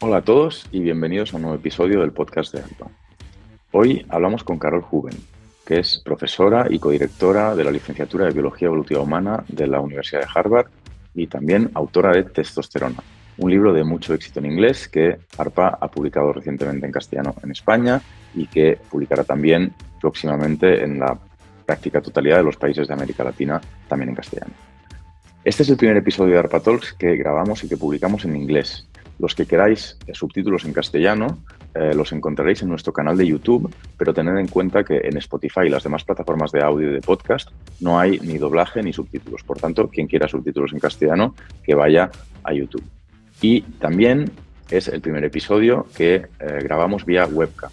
Hola a todos y bienvenidos a un nuevo episodio del podcast de ARPA. Hoy hablamos con Carol Huben, que es profesora y codirectora de la licenciatura de Biología Evolutiva Humana de la Universidad de Harvard y también autora de Testosterona, un libro de mucho éxito en inglés que ARPA ha publicado recientemente en castellano en España y que publicará también próximamente en la práctica totalidad de los países de América Latina, también en castellano. Este es el primer episodio de ARPA Talks que grabamos y que publicamos en inglés, los que queráis eh, subtítulos en castellano eh, los encontraréis en nuestro canal de YouTube, pero tened en cuenta que en Spotify y las demás plataformas de audio y de podcast no hay ni doblaje ni subtítulos. Por tanto, quien quiera subtítulos en castellano, que vaya a YouTube. Y también es el primer episodio que eh, grabamos vía webcam.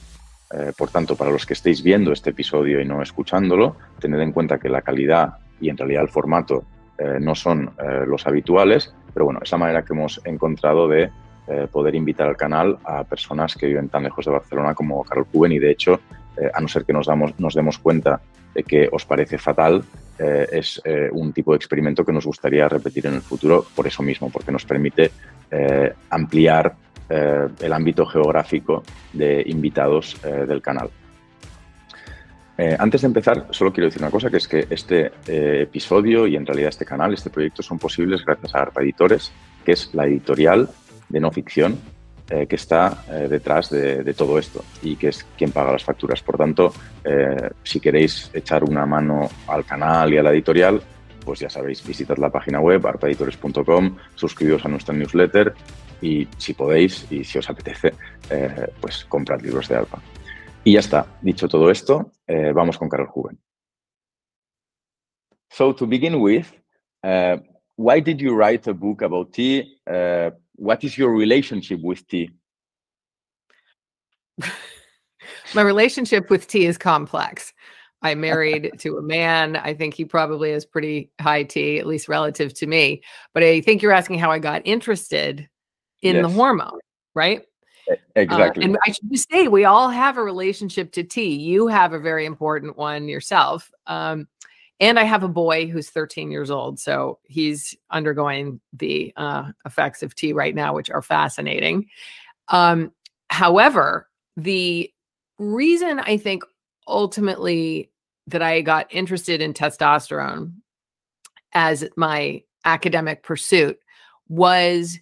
Por tanto, para los que estéis viendo este episodio y no escuchándolo, tened en cuenta que la calidad y en realidad el formato no son los habituales, pero bueno, es la manera que hemos encontrado de eh, poder invitar al canal a personas que viven tan lejos de Barcelona como Carol Cuben y de hecho, eh, a no ser que nos, damos, nos demos cuenta de que os parece fatal, eh, es un tipo de experimento que nos gustaría repetir en el futuro por eso mismo, porque nos permite ampliar el ámbito geográfico de invitados del canal. antes de empezar, solo quiero decir una cosa, que es que este episodio y en realidad este canal, este proyecto son posibles gracias a ARPA Editores, que es la editorial de no ficción eh, que está eh, detrás de, todo esto y que es quien paga las facturas. Por tanto, eh, si queréis echar una mano al canal y a la editorial, pues ya sabéis, visitad la página web arpaeditores.com, suscribiros a nuestra newsletter y si podéis y si os apetece, pues comprad libros de ARPA. Y ya está, dicho todo esto, vamos con Carole Hooven. So to begin with, uh, why did you write a book about T? Uh, what is your relationship with T? My relationship with T is complex. I'm married to a man. I think he probably has pretty high T, at least relative to me. But I think you're asking how I got interested in yes. the hormone, right? Exactly. Uh, and I should say, we all have a relationship to T. You have a very important one yourself. Um, and I have a boy who's 13 years old, so he's undergoing the uh, effects of T right now, which are fascinating. Um, however, the reason I think ultimately that I got interested in testosterone as my academic pursuit was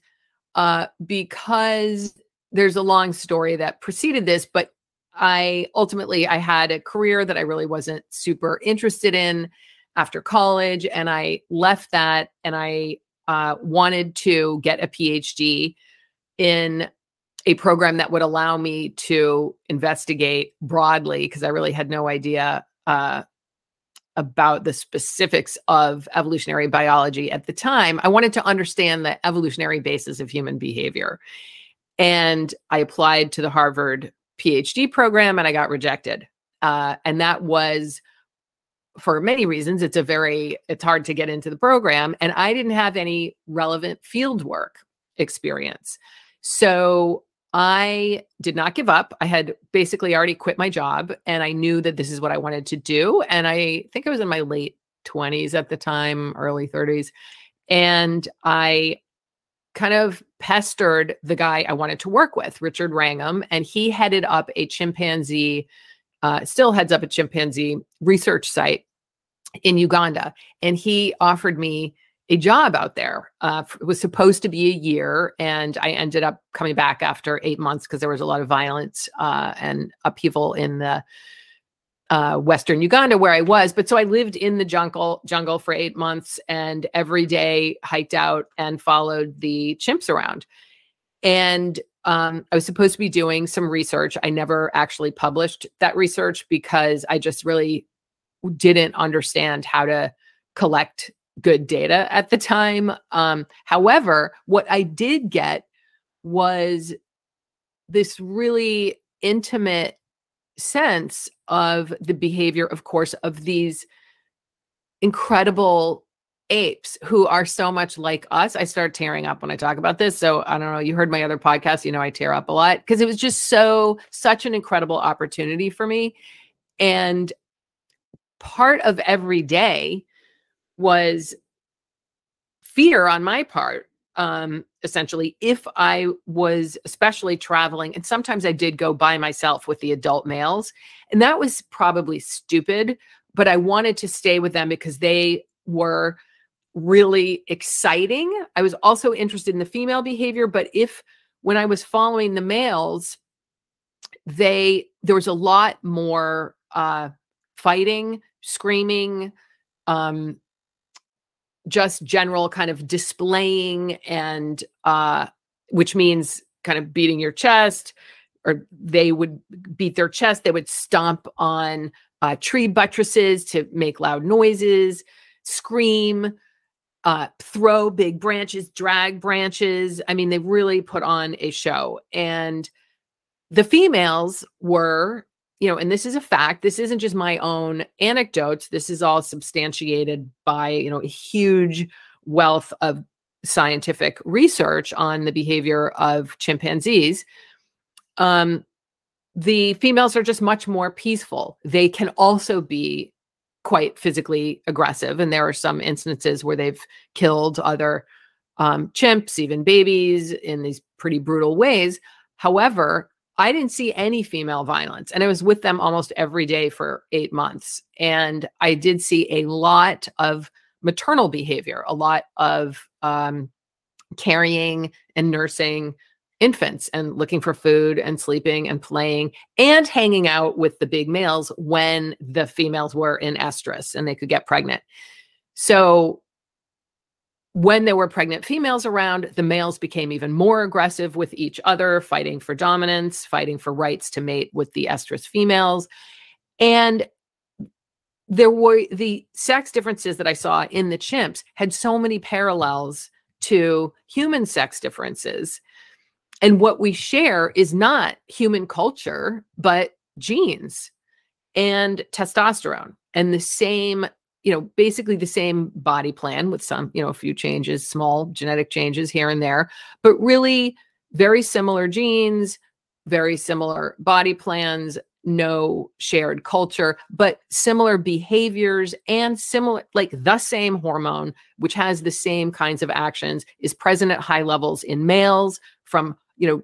uh, because there's a long story that preceded this, but I ultimately I had a career that I really wasn't super interested in after college and I left that and I uh, wanted to get a PhD in a program that would allow me to investigate broadly because I really had no idea uh, about the specifics of evolutionary biology at the time. I wanted to understand the evolutionary basis of human behavior. And I applied to the Harvard PhD program and I got rejected. Uh, and that was for many reasons it's a very it's hard to get into the program and i didn't have any relevant field work experience so i did not give up i had basically already quit my job and i knew that this is what i wanted to do and i think i was in my late 20s at the time early 30s and i kind of pestered the guy i wanted to work with richard wrangham and he headed up a chimpanzee uh, still heads up a chimpanzee research site in Uganda. And he offered me a job out there. Uh, it was supposed to be a year, and I ended up coming back after eight months because there was a lot of violence uh, and upheaval in the uh, Western Uganda where I was. But so I lived in the jungle jungle for eight months, and every day hiked out and followed the chimps around. And um, I was supposed to be doing some research. I never actually published that research because I just really didn't understand how to collect good data at the time. Um, however, what I did get was this really intimate sense of the behavior, of course, of these incredible apes who are so much like us. I start tearing up when I talk about this. So I don't know, you heard my other podcast, you know, I tear up a lot because it was just so, such an incredible opportunity for me. And part of every day was fear on my part um essentially if i was especially traveling and sometimes i did go by myself with the adult males and that was probably stupid but i wanted to stay with them because they were really exciting. I was also interested in the female behavior but if when i was following the males they there was a lot more uh fighting screaming um just general kind of displaying and uh which means kind of beating your chest or they would beat their chest they would stomp on uh, tree buttresses to make loud noises scream uh, throw big branches drag branches. I mean they really put on a show. And the females were you know, and this is a fact. This isn't just my own anecdotes. This is all substantiated by, you know, a huge wealth of scientific research on the behavior of chimpanzees. Um, the females are just much more peaceful. They can also be quite physically aggressive. And there are some instances where they've killed other um, chimps, even babies, in these pretty brutal ways. However, I didn't see any female violence. And I was with them almost every day for eight months. And I did see a lot of maternal behavior, a lot of um, carrying and nursing infants and looking for food and sleeping and playing and hanging out with the big males when the females were in estrus and they could get pregnant. So when there were pregnant females around, the males became even more aggressive with each other, fighting for dominance, fighting for rights to mate with the estrus females. And there were the sex differences that I saw in the chimps had so many parallels to human sex differences. And what we share is not human culture, but genes and testosterone and the same you know, basically the same body plan with some, you know, a few changes, small genetic changes here and there, but really very similar genes, very similar body plans, no shared culture, but similar behaviors and similar, like the same hormone, which has the same kinds of actions, is present at high levels in males from, you know,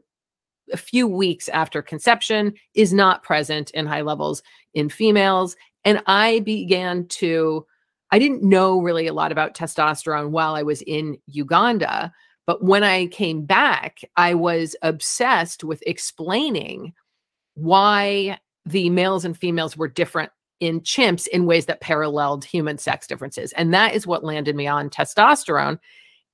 a few weeks after conception, is not present in high levels in females. And I began to, I didn't know really a lot about testosterone while I was in Uganda. But when I came back, I was obsessed with explaining why the males and females were different in chimps in ways that paralleled human sex differences. And that is what landed me on testosterone.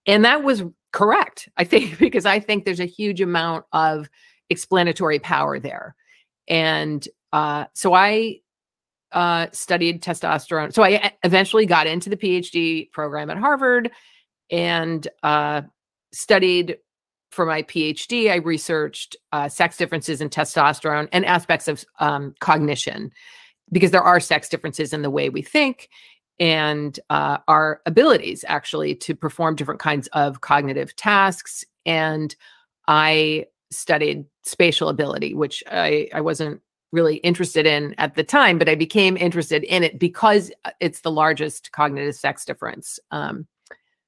And that was correct, I think, because I think there's a huge amount of explanatory power there. And uh, so I uh, studied testosterone. So I eventually got into the PhD program at Harvard and uh, studied for my PhD. I researched uh, sex differences in testosterone and aspects of um, cognition because there are sex differences in the way we think and uh, our abilities actually to perform different kinds of cognitive tasks. And I studied spatial ability, which I, I wasn't really interested in at the time, but I became interested in it because uh, it's the largest cognitive sex difference um,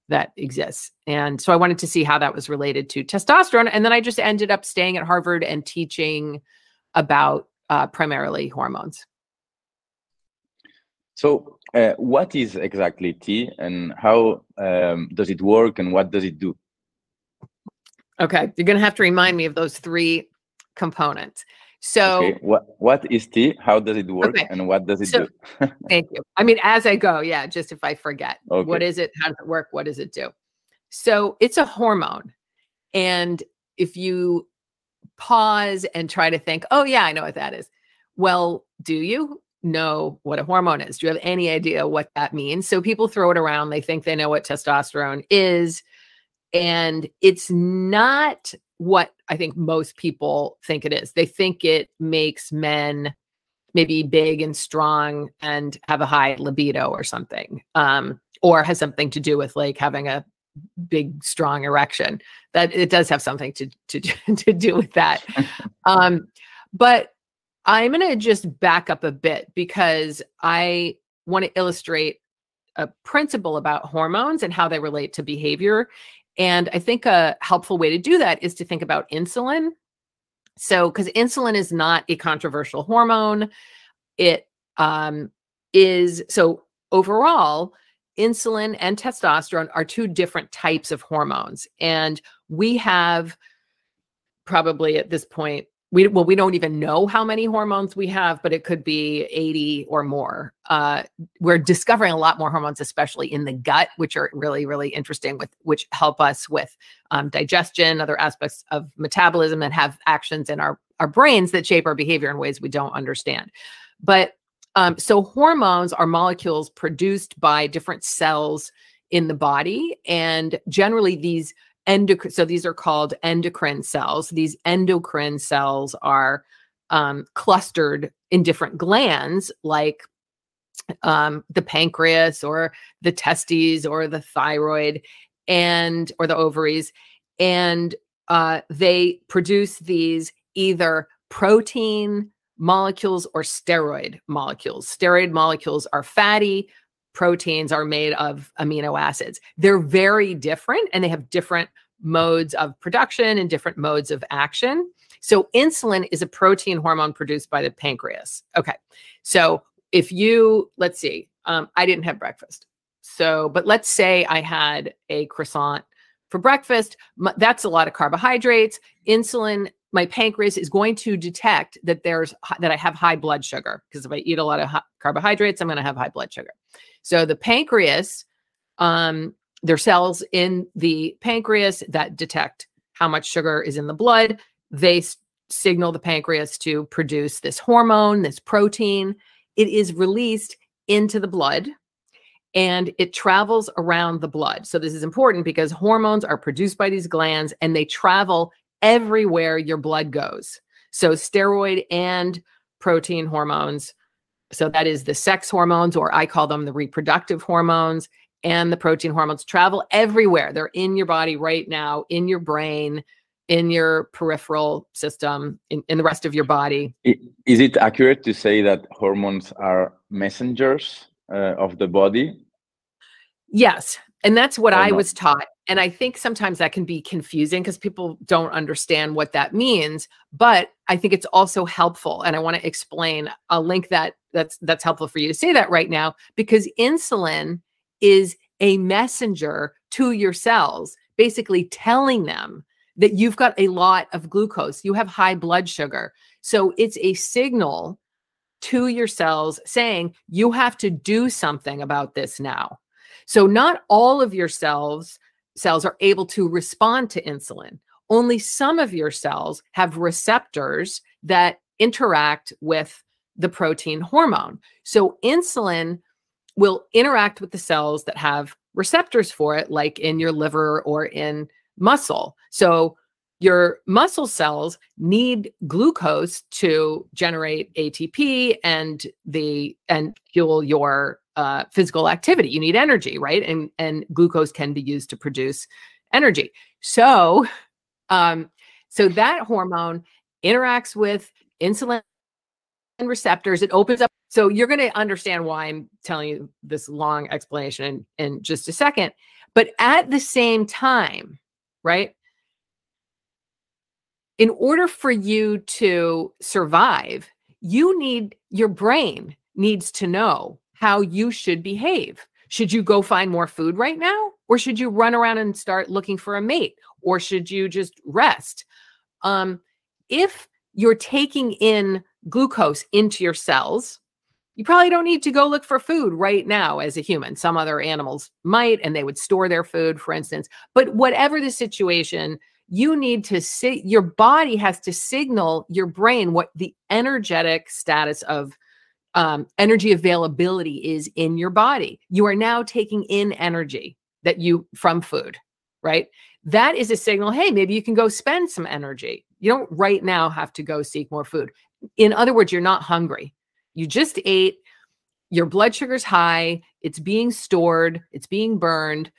that exists. And so I wanted to see how that was related to testosterone. And then I just ended up staying at Harvard and teaching about uh, primarily hormones. So, uh, what is exactly T and how um, does it work and what does it do? Okay, you're going to have to remind me of those three components. So okay. what what is T? How does it work okay. and what does it so, do? thank you. I mean, as I go, yeah, just if I forget. Okay. What is it? How does it work? What does it do? So it's a hormone. And if you pause and try to think, oh yeah, I know what that is. Well, do you know what a hormone is? Do you have any idea what that means? So people throw it around. They think they know what testosterone is. And it's not what I think most people think it is. They think it makes men maybe big and strong and have a high libido or something, um, or has something to do with like having a big strong erection. That it does have something to to to do with that. um, but I'm going to just back up a bit because I want to illustrate a principle about hormones and how they relate to behavior. And I think a helpful way to do that is to think about insulin. So, because insulin is not a controversial hormone, it um, is so overall, insulin and testosterone are two different types of hormones. And we have probably at this point we well we don't even know how many hormones we have but it could be 80 or more. Uh, we're discovering a lot more hormones especially in the gut which are really really interesting with which help us with um, digestion other aspects of metabolism that have actions in our our brains that shape our behavior in ways we don't understand. But um, so hormones are molecules produced by different cells in the body and generally these endocrine so these are called endocrine cells. These endocrine cells are um, clustered in different glands like um, the pancreas or the testes or the thyroid and or the ovaries and uh, they produce these either protein molecules or steroid molecules. Steroid molecules are fatty proteins are made of amino acids. They're very different and they have different modes of production and different modes of action. So, insulin is a protein hormone produced by the pancreas. Okay. So, if you, let's see, um, I didn't have breakfast. So, but let's say I had a croissant for breakfast. That's a lot of carbohydrates. Insulin, my pancreas is going to detect that there's that I have high blood sugar because if I eat a lot of carbohydrates, I'm going to have high blood sugar. So the pancreas, um, there are cells in the pancreas that detect how much sugar is in the blood. They s- signal the pancreas to produce this hormone, this protein. It is released into the blood and it travels around the blood. So this is important because hormones are produced by these glands and they travel everywhere your blood goes. So steroid and protein hormones so that is the sex hormones, or I call them the reproductive hormones, and the protein hormones travel everywhere. They're in your body right now, in your brain, in your peripheral system, in, in the rest of your body. Is it accurate to say that hormones are messengers uh, of the body? Yes. And that's what I was taught. And I think sometimes that can be confusing because people don't understand what that means. But I think it's also helpful. And I want to explain. I'll link that that's that's helpful for you to say that right now because insulin is a messenger to your cells, basically telling them that you've got a lot of glucose, you have high blood sugar. So it's a signal to your cells saying you have to do something about this now. So not all of your cells cells are able to respond to insulin. Only some of your cells have receptors that interact with the protein hormone. So insulin will interact with the cells that have receptors for it, like in your liver or in muscle. So your muscle cells need glucose to generate ATP and the and fuel your uh, physical activity. You need energy, right? And and glucose can be used to produce energy. So, um, so that hormone interacts with insulin receptors. It opens up. So you're going to understand why I'm telling you this long explanation in, in just a second. But at the same time, right? In order for you to survive, you need your brain needs to know how you should behave. Should you go find more food right now? Or should you run around and start looking for a mate? Or should you just rest? Um, if you're taking in glucose into your cells, you probably don't need to go look for food right now as a human. Some other animals might, and they would store their food, for instance. But whatever the situation, you need to see your body has to signal your brain what the energetic status of um, energy availability is in your body. You are now taking in energy that you from food, right? That is a signal. Hey, maybe you can go spend some energy. You don't right now have to go seek more food. In other words, you're not hungry. You just ate. Your blood sugar's high. It's being stored. It's being burned.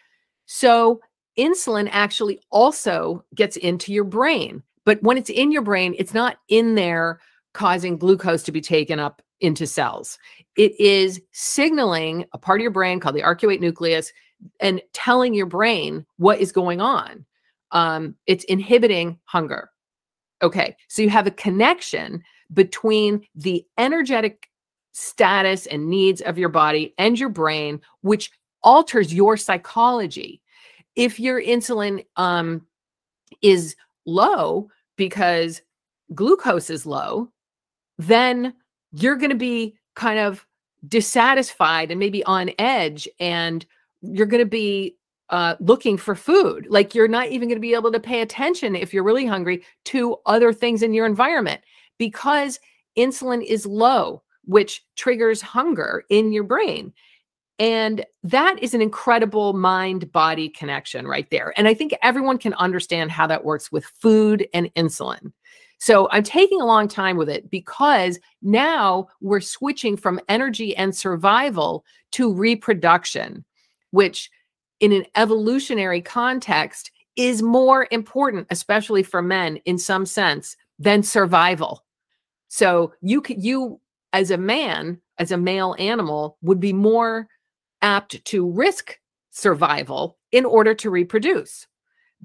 So insulin actually also gets into your brain. But when it's in your brain, it's not in there causing glucose to be taken up into cells. It is signaling a part of your brain called the arcuate nucleus and telling your brain what is going on. Um, it's inhibiting hunger. Okay, so you have a connection between the energetic status and needs of your body and your brain, which alters your psychology. If your insulin um, is low because glucose is low, then you're going to be kind of dissatisfied and maybe on edge and you're going to be uh, looking for food. Like you're not even going to be able to pay attention if you're really hungry to other things in your environment because insulin is low, which triggers hunger in your brain. And that is an incredible mind body connection right there. And I think everyone can understand how that works with food and insulin. So I'm taking a long time with it because now we're switching from energy and survival to reproduction, which in an evolutionary context is more important, especially for men in some sense, than survival. So you could you as a man, as a male animal, would be more apt to risk survival in order to reproduce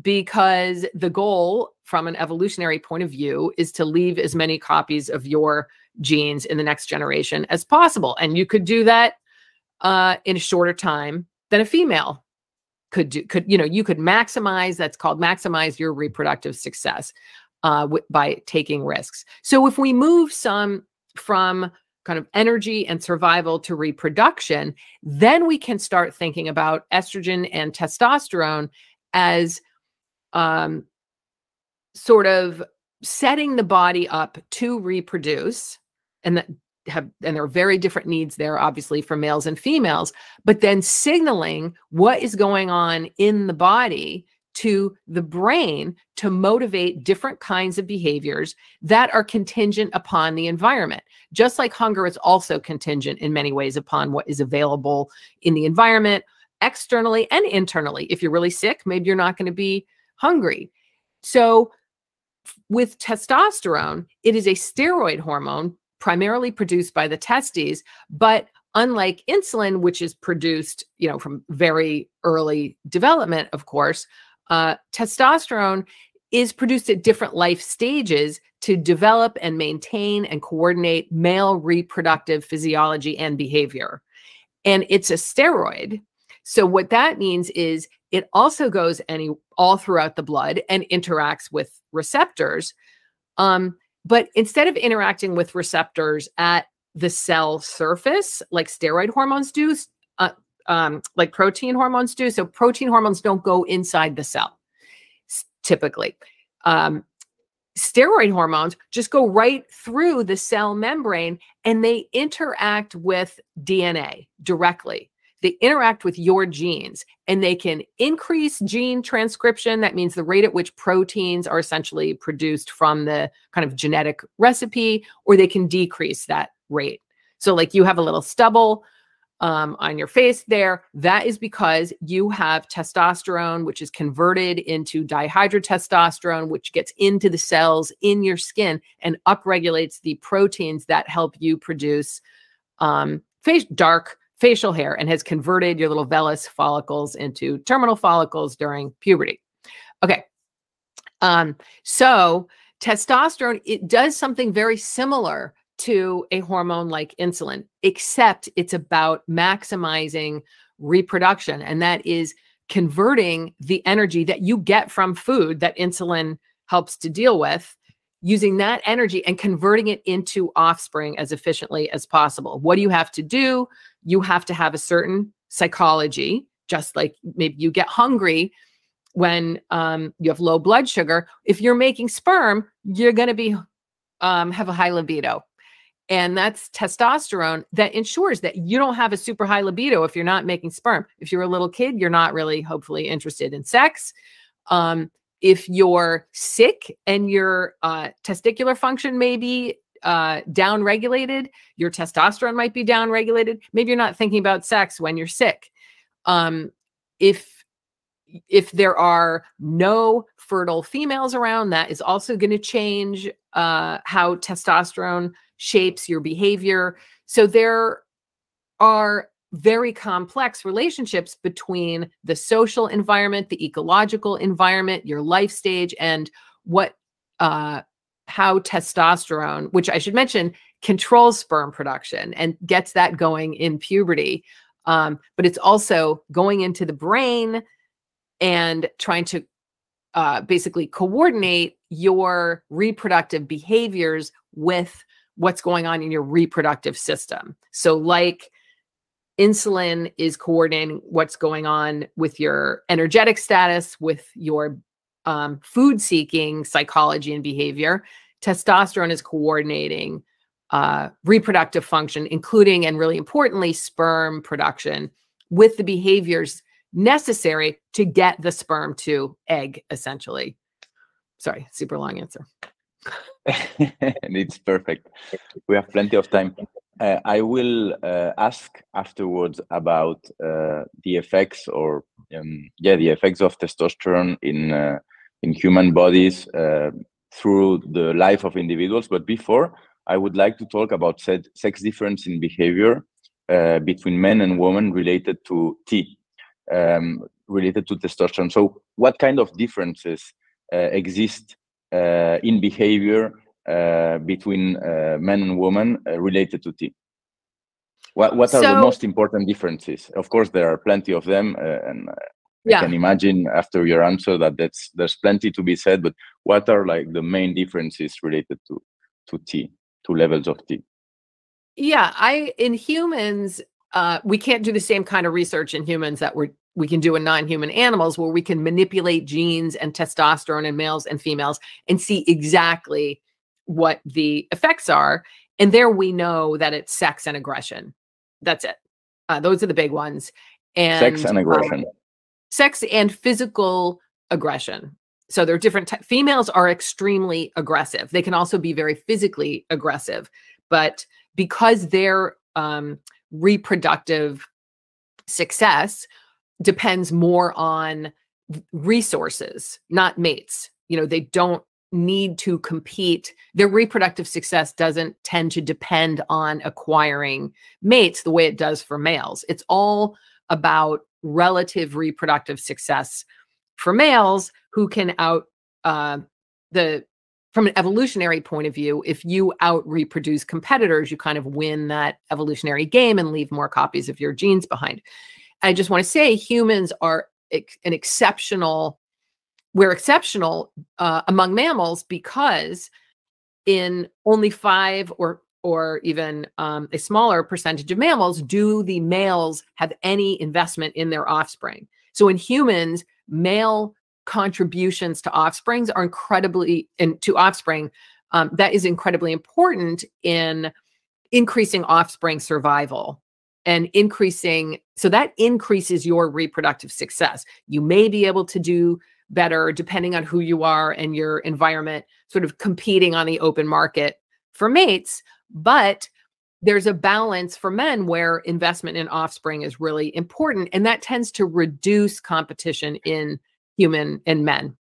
because the goal from an evolutionary point of view is to leave as many copies of your genes in the next generation as possible and you could do that uh, in a shorter time than a female could do could you know you could maximize that's called maximize your reproductive success uh, w- by taking risks. So if we move some from kind of energy and survival to reproduction then we can start thinking about estrogen and testosterone as um, sort of setting the body up to reproduce and that have and there are very different needs there obviously for males and females but then signaling what is going on in the body to the brain to motivate different kinds of behaviors that are contingent upon the environment. Just like hunger is also contingent in many ways upon what is available in the environment externally and internally. If you're really sick maybe you're not going to be hungry. So, with testosterone, it is a steroid hormone primarily produced by the testes, but unlike insulin, which is produced, you know, from very early development, of course, uh, testosterone is produced at different life stages to develop and maintain and coordinate male reproductive physiology and behavior. And it's a steroid. So what that means is it also goes any all throughout the blood and interacts with receptors. Um, but instead of interacting with receptors at the cell surface, like steroid hormones do, uh, um, like protein hormones do, so protein hormones don't go inside the cell typically. Um, steroid hormones just go right through the cell membrane and they interact with DNA directly they interact with your genes and they can increase gene transcription. That means the rate at which proteins are essentially produced from the kind of genetic recipe, or they can decrease that rate. So, like you have a little stubble um, on your face there, that is because you have testosterone, which is converted into dihydrotestosterone, which gets into the cells in your skin and upregulates the proteins that help you produce um, face dark facial hair and has converted your little vellus follicles into terminal follicles during puberty. Okay. Um, so testosterone, it does something very similar to a hormone like insulin, except it's about maximizing reproduction. And that is converting the energy that you get from food that insulin helps to deal with using that energy and converting it into offspring as efficiently as possible. What do you have to do? You have to have a certain psychology, just like maybe you get hungry when um, you have low blood sugar. If you're making sperm, you're going to be um, have a high libido. And that's testosterone that ensures that you don't have a super high libido if you're not making sperm. If you're a little kid, you're not really hopefully interested in sex. Um, if you're sick and your uh, testicular function may be uh, down regulated, your testosterone might be down regulated. Maybe you're not thinking about sex when you're sick. Um, if if there are no fertile females around, that is also going to change uh, how testosterone shapes your behavior. So there are very complex relationships between the social environment, the ecological environment, your life stage, and what uh, how testosterone, which I should mention, controls sperm production and gets that going in puberty. Um, but it's also going into the brain and trying to uh, basically coordinate your reproductive behaviors with what's going on in your reproductive system. So, like insulin is coordinating what's going on with your energetic status, with your um, food seeking psychology and behavior. Testosterone is coordinating uh, reproductive function, including and really importantly, sperm production with the behaviors necessary to get the sperm to egg, essentially. Sorry, super long answer. and it's perfect. We have plenty of time. Uh, I will uh, ask afterwards about uh, the effects, or um, yeah, the effects of testosterone in uh, in human bodies uh, through the life of individuals. But before, I would like to talk about said sex difference in behavior uh, between men and women related to T, um, related to testosterone. So, what kind of differences exist in behavior between uh, men and women uh, related to T? What, what are so, the most important differences? Of course, there are plenty of them, and yeah. I can imagine after your answer that that's there's plenty to be said. But what are like the main differences related to to T, to levels of T? Yeah, I in humans, uh, we can't do the same kind of research in humans that we're we can do in non-human animals where we can manipulate genes and testosterone in males and females and see exactly what the effects are. And there we know that it's sex and aggression. That's it. Uh, those are the big ones. And sex and aggression. Um, sex and physical aggression. So there are different t- females are extremely aggressive. They can also be very physically aggressive, but because their um, reproductive success depends more on resources, not mates. You know, they don't need to compete their reproductive success doesn't tend to depend on acquiring mates the way it does for males. It's all about relative reproductive success for males who can out uh, the from an evolutionary point of view if you out reproduce competitors you kind of win that evolutionary game and leave more copies of your genes behind. I just want to say humans are an exceptional we're exceptional uh, among mammals because in only five or or even um, a smaller percentage of mammals do the males have any investment in their offspring. So in humans, male contributions to offsprings are incredibly and to offspring um, that is incredibly important in increasing offspring survival and increasing so that increases your reproductive success you may be able to do better depending on who you are and your environment, sort of competing on the open market for mates. But there's a balance for men where investment in offspring is really important. And that tends to reduce competition in human and men.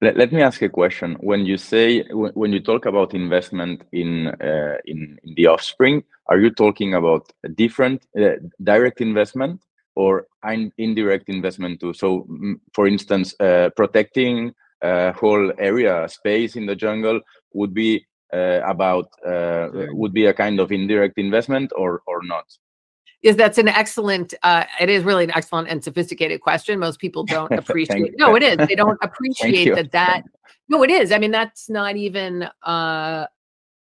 Let, let me ask a question. When you say, when you talk about investment in, uh, in, in the offspring, are you talking about a different uh, direct investment or in, indirect investment too. So, for instance, uh, protecting a whole area space in the jungle would be uh, about uh, would be a kind of indirect investment or or not. Yes, that's an excellent. Uh, it is really an excellent and sophisticated question. Most people don't appreciate. no, it is. They don't appreciate that. That no, it is. I mean, that's not even uh,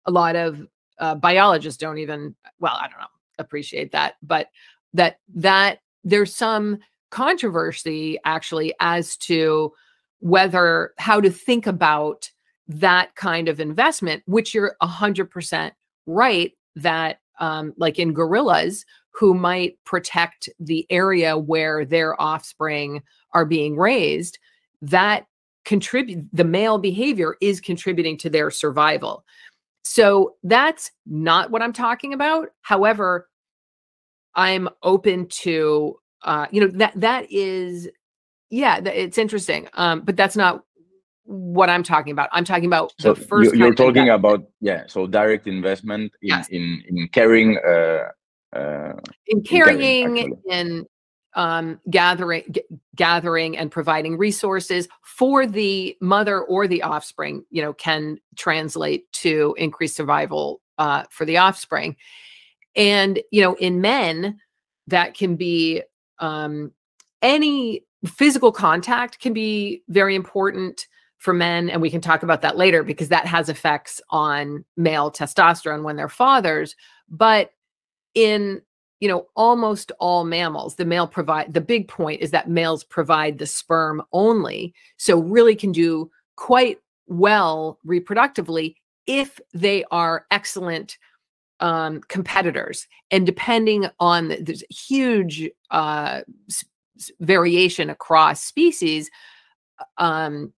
a lot of uh, biologists don't even. Well, I don't know appreciate that, but that that there's some controversy actually as to whether how to think about that kind of investment, which you're 100% right that, um, like in gorillas, who might protect the area where their offspring are being raised, that contribute the male behavior is contributing to their survival. So that's not what I'm talking about. However, I'm open to uh, you know that that is yeah, it's interesting. Um, but that's not what I'm talking about. I'm talking about So the first. you, you're talking about yeah. So direct investment in Yes. in in carrying. Uh, uh, in carrying, carrying in um, gathering g- gathering and providing resources for the mother or the offspring you know can translate to increased survival uh, for the offspring and you know in men that can be um, any physical contact can be very important for men and we can talk about that later because that has effects on male testosterone when they're fathers. But in you know almost all mammals the male provide the big point is that males provide the sperm only so really can do quite well reproductively if they are excellent um, competitors and depending on the, there's huge uh, s- variation across species um,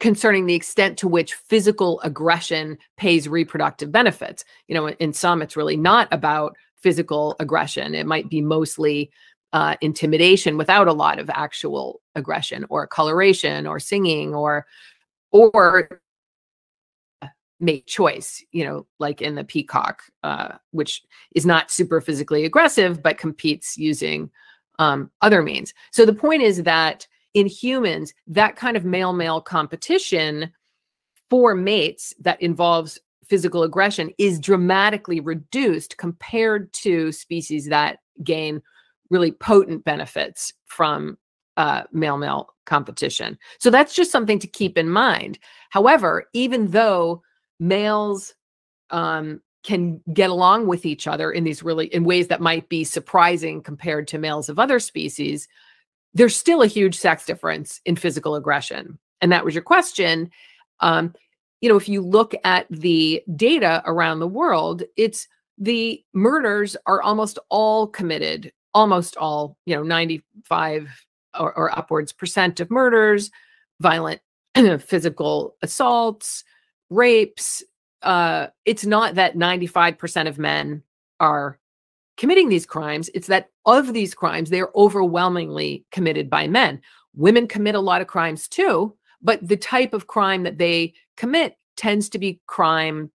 concerning the extent to which physical aggression pays reproductive benefits. You know in some it's really not about physical aggression. It might be mostly uh, intimidation without a lot of actual aggression or coloration or singing or or mate choice you know like in the peacock uh, which is not super physically aggressive but competes using um, other means so the point is that in humans that kind of male male competition for mates that involves physical aggression is dramatically reduced compared to species that gain really potent benefits from uh, male male competition. So that's just something to keep in mind. However, even though males um, can get along with each other in these really in ways that might be surprising compared to males of other species, there's still a huge sex difference in physical aggression. And that was your question. Um, you know, if you look at the data around the world, it's the murders are almost all committed, almost all, you know, 95 or, or upwards percent of murders, violent physical assaults, rapes. Uh, it's not that 95% of men are committing these crimes. It's that of these crimes, they're overwhelmingly committed by men. Women commit a lot of crimes too, but the type of crime that they commit tends to be crime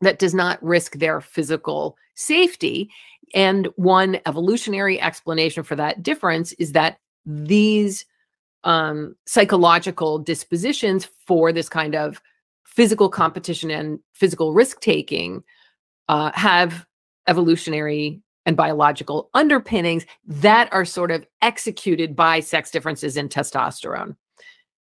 that does not risk their physical safety. And one evolutionary explanation for that difference is that these um, psychological dispositions for this kind of physical competition and physical risk taking uh, have evolutionary and biological underpinnings that are sort of executed by sex differences in testosterone.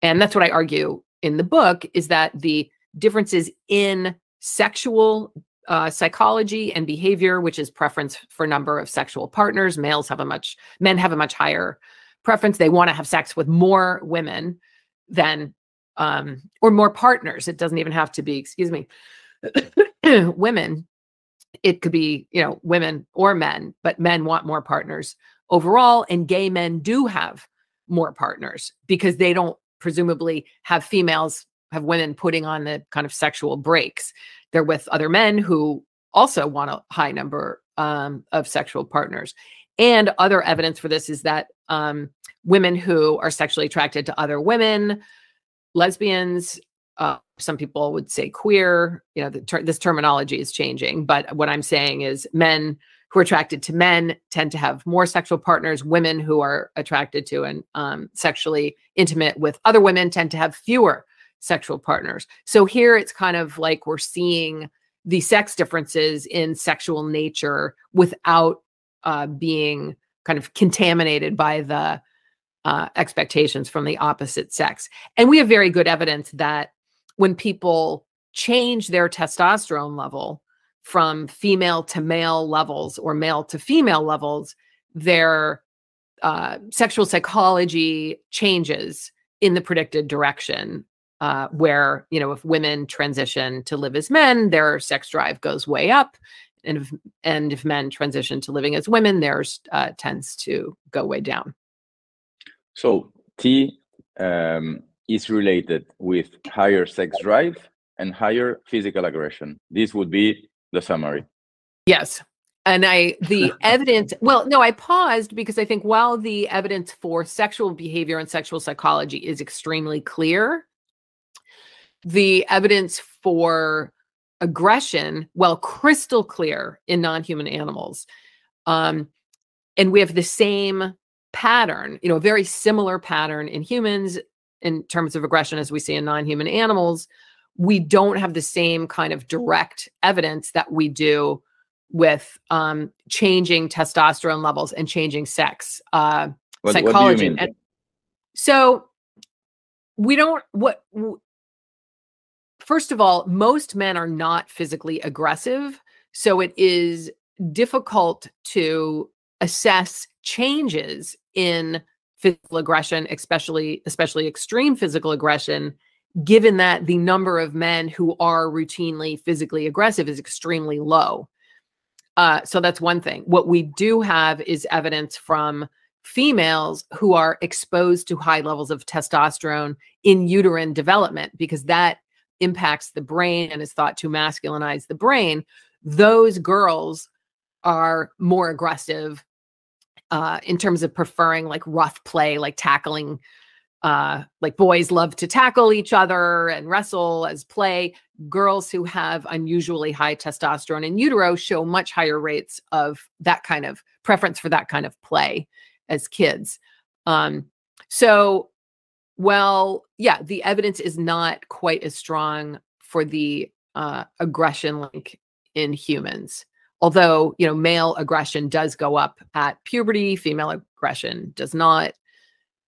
And that's what I argue in the book is that the differences in sexual uh, psychology and behavior, which is preference for number of sexual partners, males have a much, men have a much higher preference. They want to have sex with more women than, um, or more partners. It doesn't even have to be, excuse me, women. It could be, you know, women or men, but men want more partners overall. And gay men do have more partners because they don't presumably have females have women putting on the kind of sexual brakes. They're with other men who also want a high number um, of sexual partners. And other evidence for this is that um, women who are sexually attracted to other women, lesbians, uh, some people would say queer, you know, ter- this terminology is changing. But what I'm saying is men who are attracted to men tend to have more sexual partners. Women who are attracted to and um, sexually intimate with other women tend to have fewer sexual partners. So here it's kind of like we're seeing the sex differences in sexual nature without uh, being kind of contaminated by the uh, expectations from the opposite sex. And we have very good evidence that when people change their testosterone level from female to male levels or male to female levels, their uh, sexual psychology changes in the predicted direction uh, where you know if women transition to live as men their sex drive goes way up and if, and if men transition to living as women theirs uh, tends to go way down So T um, is related with higher sex drive and higher physical aggression. This would be the summary. yes and i the evidence well no i paused because i think while the evidence for sexual behavior and sexual psychology is extremely clear the evidence for aggression, well, crystal clear in non human animals. Um, and we have the same pattern, you know, a very similar pattern in humans in terms of aggression as we see in non human animals. We don't have the same kind of direct evidence that we do with um, changing testosterone levels and changing sex uh, What, psychology. what do you mean? And so we don't what first of all most men are not physically aggressive so it is difficult to assess changes in physical aggression especially especially extreme physical aggression given that the number of men who are routinely physically aggressive is extremely low. Uh, so that's one thing. What we do have is evidence from females who are exposed to high levels of testosterone in uterine development because that impacts the brain and is thought to masculinize the brain. Those girls are more aggressive uh, in terms of preferring like rough play like tackling uh, like boys love to tackle each other and wrestle as play girls who have unusually high testosterone in utero show much higher rates of that kind of preference for that kind of play as kids. Um, so, well, yeah, the evidence is not quite as strong for the uh, aggression link in humans. Although, you know, male aggression does go up at puberty, female aggression does not.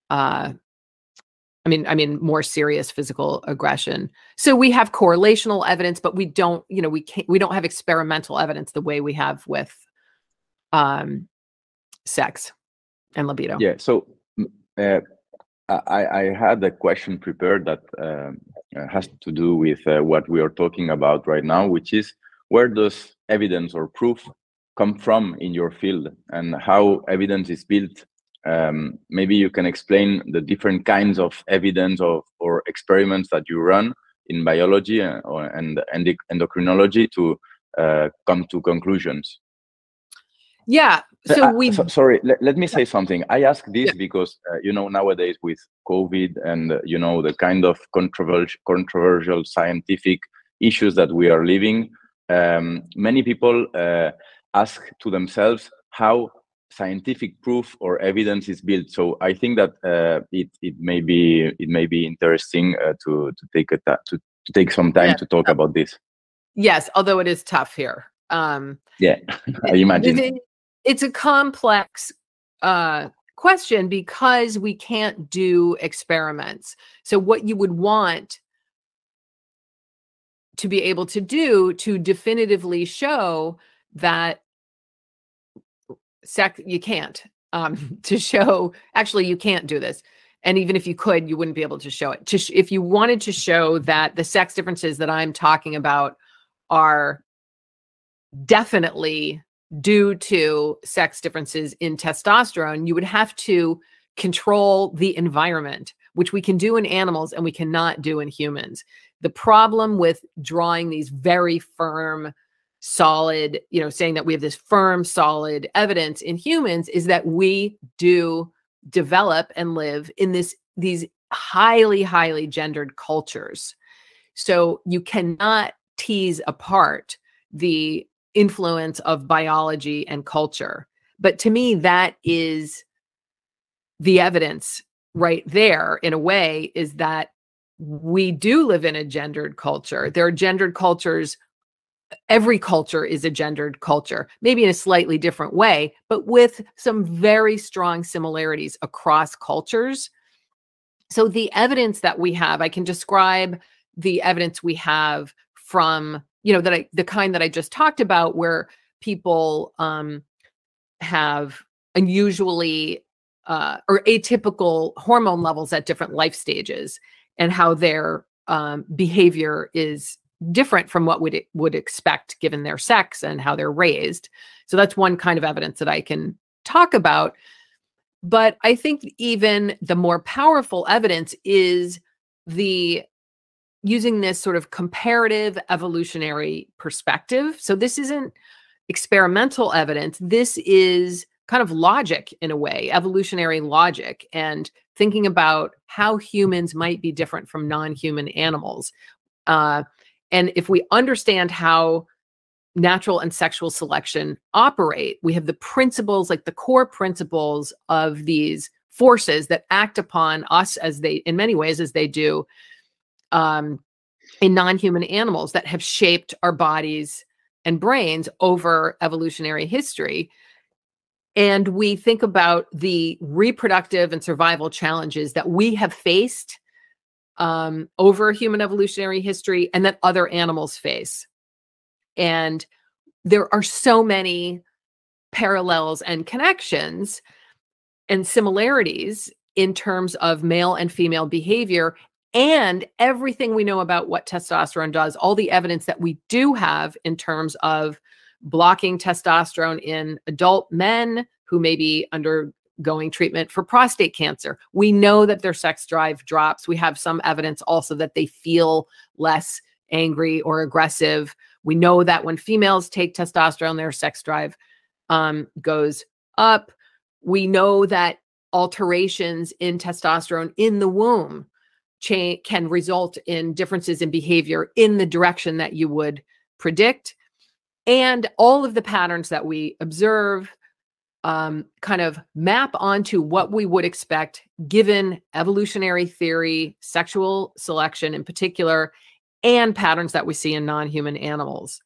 Uh, I mean, I mean, more serious physical aggression. So we have correlational evidence, but we don't, you know, we can't, we don't have experimental evidence the way we have with um, sex and libido. Yeah. So uh, I, I had a question prepared that um, uh, has to do with uh, what we are talking about right now, which is where does evidence or proof come from in your field and how evidence is built? Um, maybe you can explain the different kinds of evidence of, or experiments that you run in biology and, or, and endoc- endocrinology to uh, come to conclusions. Yeah. So Uh, we so- sorry, let, let me say something. I ask this because uh, you know nowadays with COVID and uh, you know the kind of controversial, controversial scientific issues that we are living, um, many people uh, ask to themselves how scientific proof or evidence is built. So I think that uh, it it may be it may be interesting uh, to to take a ta- to, to take some time Yeah. to talk about this. yes, although it is tough here. Um Yeah, I imagine. it- it's a complex uh question because we can't do experiments. So what you would want to be able to do to definitively show that sex you can't um to show actually you can't do this. And even if you could you wouldn't be able to show it. To sh- if you wanted to show that the sex differences that i'm talking about are definitely due to sex differences in testosterone you would have to control the environment which we can do in animals and we cannot do in humans. The problem with drawing these very firm solid you know saying that we have this firm solid evidence in humans is that we do develop and live in this these highly highly gendered cultures. So you cannot tease apart the influence of biology and culture. But to me that is the evidence right there in a way is that we do live in a gendered culture there are gendered cultures every culture is a gendered culture, maybe in a slightly different way, but with some very strong similarities across cultures. So, the evidence that we have, I can describe the evidence we have from, you know, that I, the kind that I just talked about, where people um, have unusually uh, or atypical hormone levels at different life stages and how their um, behavior is different from what would would expect given their sex and how they're raised. So that's one kind of evidence that I can talk about. But I think even the more powerful evidence is the using this sort of comparative evolutionary perspective. So this isn't experimental evidence. This is kind of logic in a way, evolutionary logic and thinking about how humans might be different from non-human animals Uh, and if we understand how natural and sexual selection operate, we have the principles, like the core principles of these forces that act upon us as they, in many ways, as they do um, in non human animals that have shaped our bodies and brains over evolutionary history. And we think about the reproductive and survival challenges that we have faced um, over human evolutionary history and that other animals face. And there are so many parallels and connections and similarities in terms of male and female behavior and everything we know about what testosterone does, all the evidence that we do have in terms of blocking testosterone in adult men who may be undergoing treatment for prostate cancer. We know that their sex drive drops. We have some evidence also that they feel less angry or aggressive. We know that when females take testosterone, their sex drive um, goes up. We know that alterations in testosterone in the womb cha- can result in differences in behavior in the direction that you would predict. And all of the patterns that we observe um, kind of map onto what we would expect given evolutionary theory, sexual selection in particular, and patterns that we see in non human animals.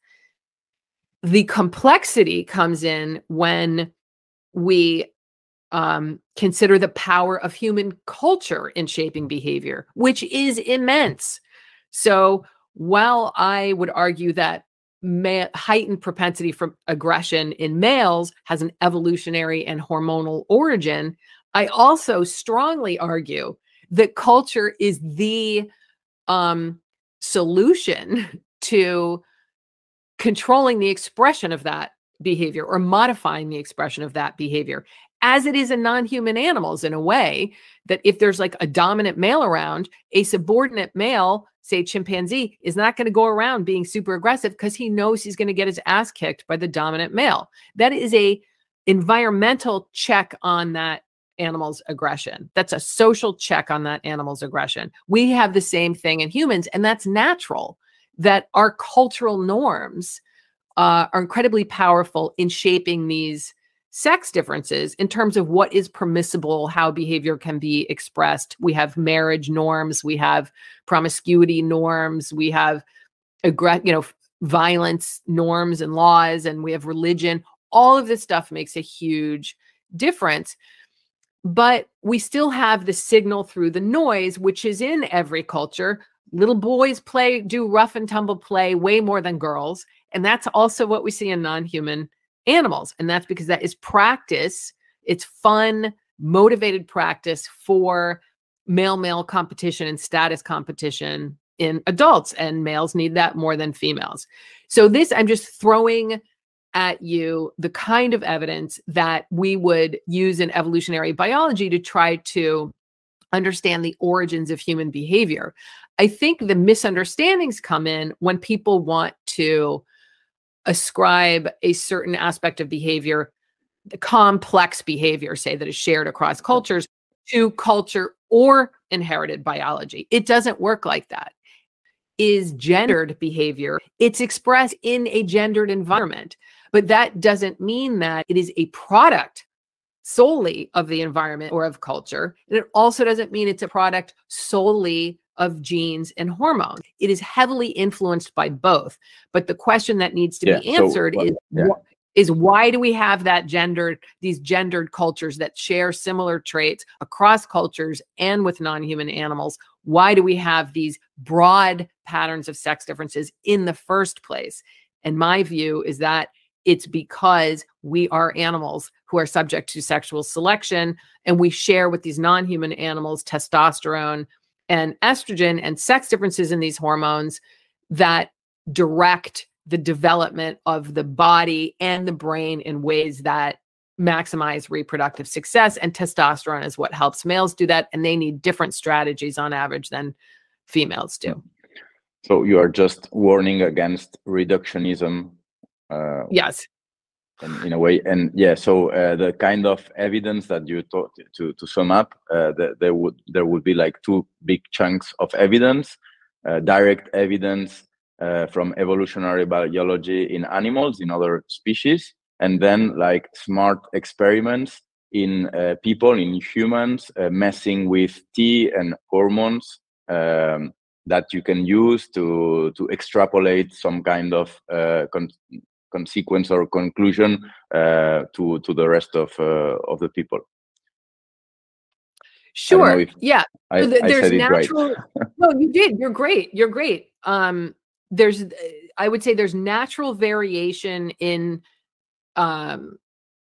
The complexity comes in when we um, consider the power of human culture in shaping behavior, which is immense. So, while I would argue that ma- heightened propensity for aggression in males has an evolutionary and hormonal origin, I also strongly argue that culture is the um, solution to controlling the expression of that behavior or modifying the expression of that behavior as it is in non-human animals in a way that if there's like a dominant male around a subordinate male say chimpanzee is not going to go around being super aggressive because he knows he's going to get his ass kicked by the dominant male. That is a environmental check on that animal's aggression. That's a social check on that animal's aggression. We have the same thing in humans and that's natural that our cultural norms uh, are incredibly powerful in shaping these sex differences in terms of what is permissible, how behavior can be expressed. We have marriage norms, we have promiscuity norms, we have aggressive, you know, violence norms and laws, and we have religion. All of this stuff makes a huge difference. But we still have the signal through the noise, which is in every culture. Little boys play, do rough and tumble play way more than girls. And that's also what we see in non human animals. And that's because that is practice. It's fun, motivated practice for male male competition and status competition in adults. And males need that more than females. So, this I'm just throwing at you the kind of evidence that we would use in evolutionary biology to try to understand the origins of human behavior. I think the misunderstandings come in when people want to ascribe a certain aspect of behavior, the complex behavior, say, that is shared across cultures, to culture or inherited biology. It doesn't work like that. Is gendered behavior, it's expressed in a gendered environment, but that doesn't mean that it is a product solely of the environment or of culture. And it also doesn't mean it's a product solely of genes and hormones. It is heavily influenced by both. But the question that needs to yeah, be answered so, is yeah. is why do we have that gendered these gendered cultures that share similar traits across cultures and with non-human animals? Why do we have these broad patterns of sex differences in the first place? And my view is that it's because we are animals who are subject to sexual selection and we share with these non-human animals testosterone and estrogen and sex differences in these hormones that direct the development of the body and the brain in ways that maximize reproductive success. And testosterone is what helps males do that. And they need different strategies on average than females do. So you are just warning against reductionism. Uh, yes in, in a way. And yeah so uh, the kind of evidence that you thought to to sum up uh, the, there would there would be like two big chunks of evidence. Uh, direct evidence uh, from evolutionary biology in animals, in other species, and then like smart experiments in uh, people, in humans, uh, messing with T and hormones um, that you can use to to extrapolate some kind of uh, con consequence or conclusion uh, to to the rest of uh, of the people. Sure. Yeah. I, there's natural. Right. no, you did. You're great. You're great. Um, there's, I would say, there's natural variation in um,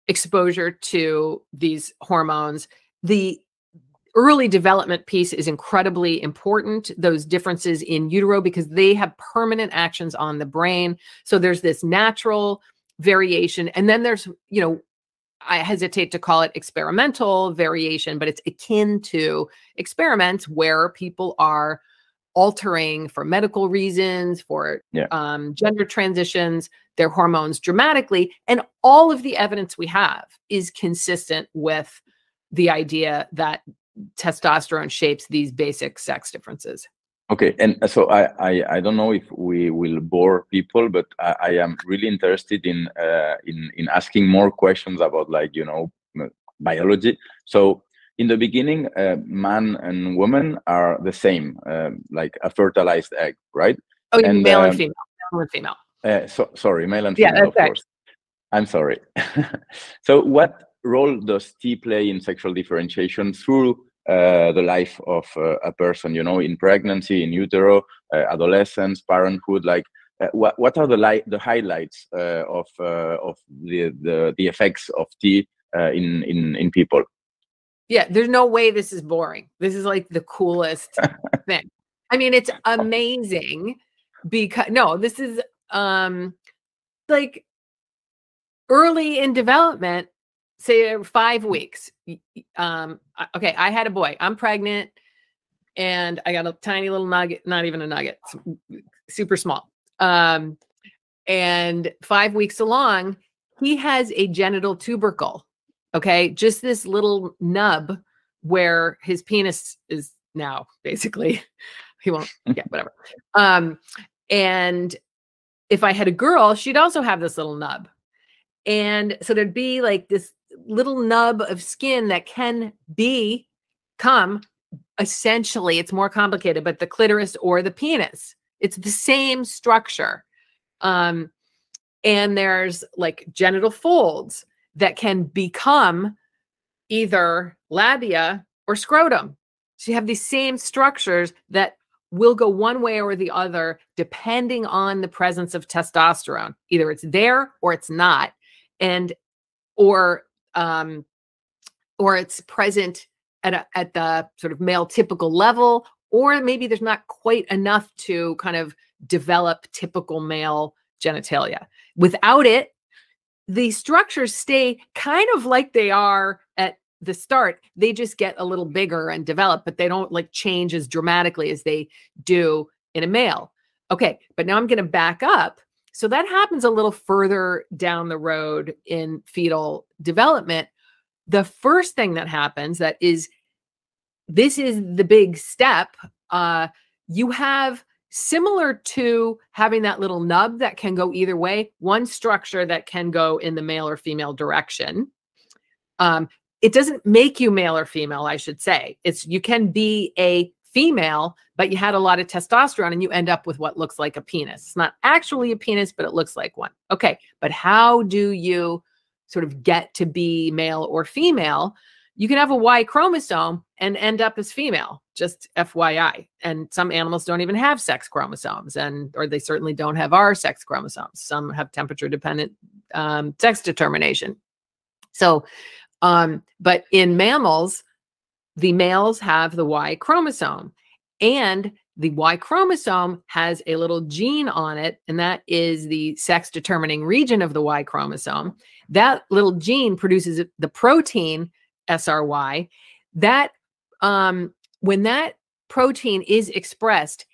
exposure to these hormones. The early development piece is incredibly important those differences in utero because they have permanent actions on the brain so there's this natural variation and then there's you know i hesitate to call it experimental variation but it's akin to experiments where people are altering for medical reasons for yeah. um, gender transitions their hormones dramatically and all of the evidence we have is consistent with the idea that testosterone shapes these basic sex differences. Okay, and uh, so I, I, I don't know if we will bore people, but I, I am really interested in uh, in in asking more questions about like you know biology. So in the beginning, uh, man and woman are the same, uh, like a fertilized egg, right? Oh, and, male and um, female. Male and female. Uh, so sorry, male and female. Yeah, of right. course. I'm sorry. so what role does T play in sexual differentiation through uh, the life of uh, a person, you know, in pregnancy, in utero, uh, adolescence, parenthood, like uh, what, what are the li- the highlights uh, of uh, of the, the the effects of T in in in people? Yeah, there's no way this is boring. This is like the coolest thing. I mean, it's amazing because no, this is um like early in development say five weeks. Um, okay, I had a boy. I'm pregnant, and I got a tiny little nugget, not even a nugget, super small. Um, and five weeks along, he has a genital tubercle. Okay, just this little nub where his penis is now, basically. he won't, yeah, whatever. Um, and if I had a girl, she'd also have this little nub. And so there'd be like this little nub of skin that can be come essentially it's more complicated but the clitoris or the penis. It's the same structure. Um and there's like genital folds that can become either labia or scrotum. So you have these same structures that will go one way or the other depending on the presence of testosterone. Either it's there or it's not. And or um, or it's present at a, at the sort of male typical level, or maybe there's not quite enough to kind of develop typical male genitalia. Without it, the structures stay kind of like they are at the start. They just get a little bigger and develop, but they don't like change as dramatically as they do in a male. Okay, but now I'm going to back up so that happens a little further down the road in fetal development. The first thing that happens that is this is the big step. Uh, you have similar to having that little nub that can go either way, one structure that can go in the male or female direction. Um, it doesn't make you male or female, I should say. It's you can be a female, but you had a lot of testosterone and you end up with what looks like a penis. It's not actually a penis, but it looks like one. Okay, but how do you sort of get to be male or female? You can have a Y chromosome and end up as female, just FYI. And some animals don't even have sex chromosomes, and or they certainly don't have our sex chromosomes. Some have temperature dependent um, sex determination. So, um, but in mammals, the males have the Y chromosome, and the Y chromosome has a little gene on it, and that is the sex determining region of the Y chromosome. That little gene produces the protein SRY. That um, when that protein is expressed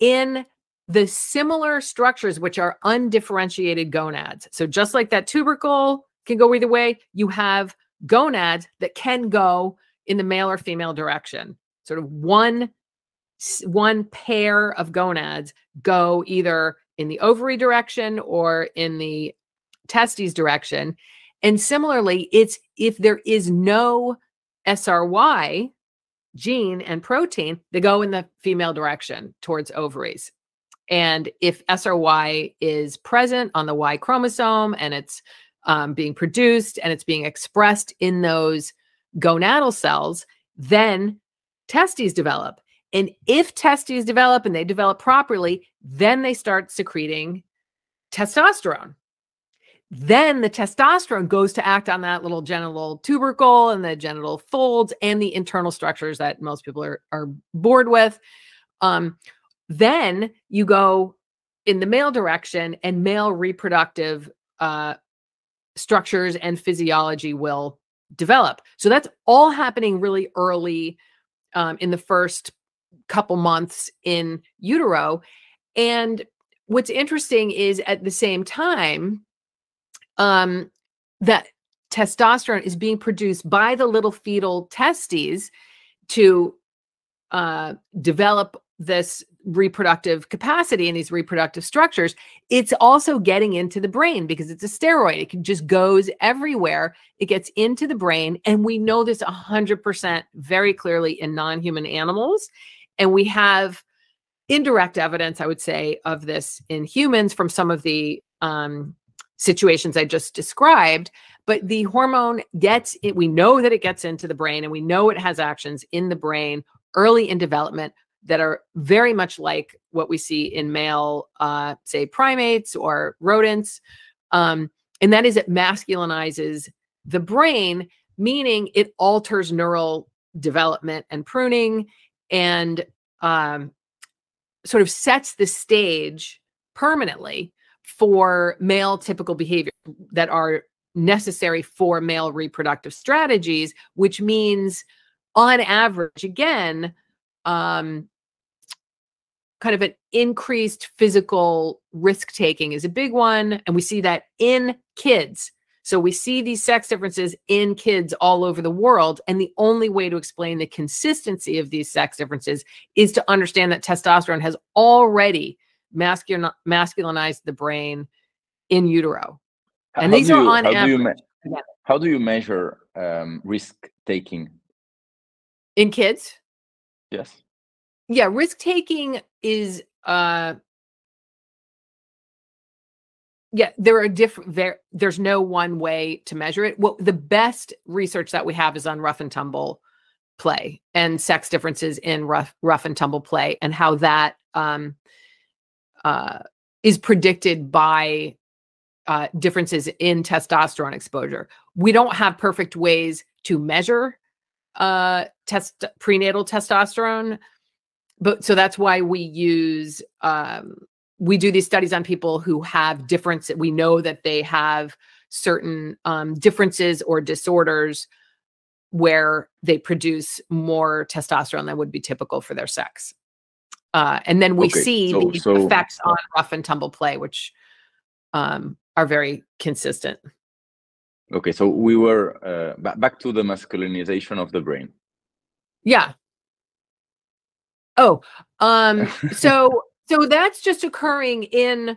in the similar structures, which are undifferentiated gonads. So just like that tubercle can go either way, you have gonads that can go in the male or female direction. Sort of one one pair of gonads go either in the ovary direction or in the testes direction. And similarly, it's if there is no SRY gene and protein, they go in the female direction towards ovaries. And if SRY is present on the Y chromosome and it's um, being produced and it's being expressed in those gonadal cells, then testes develop. And if testes develop and they develop properly, then they start secreting testosterone. Then the testosterone goes to act on that little genital tubercle and the genital folds and the internal structures that most people are, are bored with. Um, then you go in the male direction, and male reproductive uh, structures and physiology will develop. So that's all happening really early um, in the first couple months in utero. And what's interesting is at the same time, um, that testosterone is being produced by the little fetal testes to uh, develop this reproductive capacity and these reproductive structures, it's also getting into the brain because it's a steroid. It just goes everywhere. It gets into the brain. And we know this 100% very clearly in non human animals. And we have indirect evidence, I would say, of this in humans from some of the um, situations I just described. But the hormone gets it, we know that it gets into the brain and we know it has actions in the brain early in development that are very much like what we see in male, uh, say, primates or rodents. Um, and that is it masculinizes the brain, meaning it alters neural development and pruning and um, sort of sets the stage permanently for male typical behavior that are necessary for male reproductive strategies, which means on average, again, um, kind of an increased physical risk taking is a big one. And we see that in kids. So we see these sex differences in kids all over the world. And the only way to explain the consistency of these sex differences is to understand that testosterone has already masculin- masculinized the brain in utero. And How these do are you- on how do you average. me- Yeah. How do you measure um, risk taking? In kids, Yes. Yeah risk taking is uh yeah there are different there there's no one way to measure it. Well the best research that we have is on rough and tumble play and sex differences in rough rough and tumble play and how that um uh is predicted by uh differences in testosterone exposure. We don't have perfect ways to measure uh test prenatal testosterone but so that's why we use um we do these studies on people who have difference we know that they have certain um differences or disorders where they produce more testosterone than would be typical for their sex uh and then we Okay, see so- the so- effects on rough and tumble play which um are very consistent Okay. So we were uh, ba- back to the masculinization of the brain. Yeah. Oh, um, so so that's just occurring in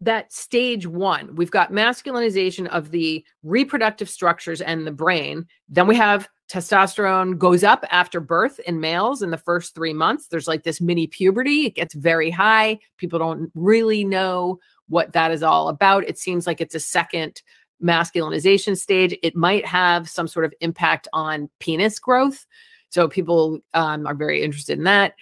that stage one. We've got masculinization of the reproductive structures and the brain. Then we have testosterone goes up after birth in males in the first three months. There's like this mini puberty. It gets very high. People don't really know what that is all about. It seems like it's a second masculinization stage. It might have some sort of impact on penis growth. So people um, are very interested in that.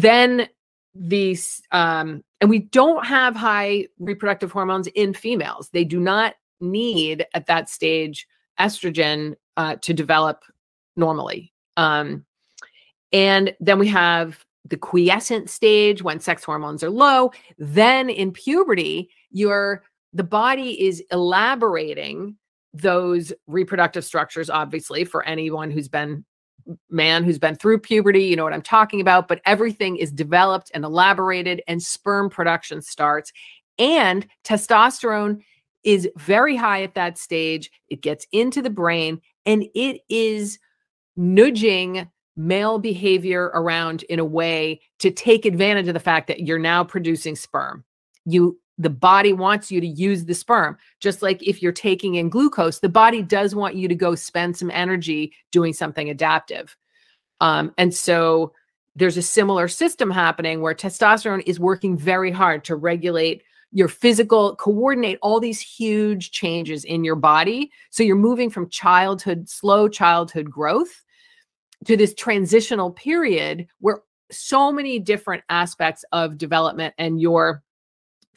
Then these, um, and we don't have high reproductive hormones in females. They do not need at that stage estrogen uh, to develop normally. Um, and then we have the quiescent stage when sex hormones are low. Then in puberty, your the body is elaborating those reproductive structures obviously for anyone who's been man who's been through puberty you know what i'm talking about but everything is developed and elaborated and sperm production starts and testosterone is very high at that stage it gets into the brain and it is nudging male behavior around in a way to take advantage of the fact that you're now producing sperm. You the body wants you to use the sperm. Just like if you're taking in glucose, the body does want you to go spend some energy doing something adaptive. Um, and so there's a similar system happening where testosterone is working very hard to regulate your physical, coordinate all these huge changes in your body. So you're moving from childhood, slow childhood growth to this transitional period where so many different aspects of development and your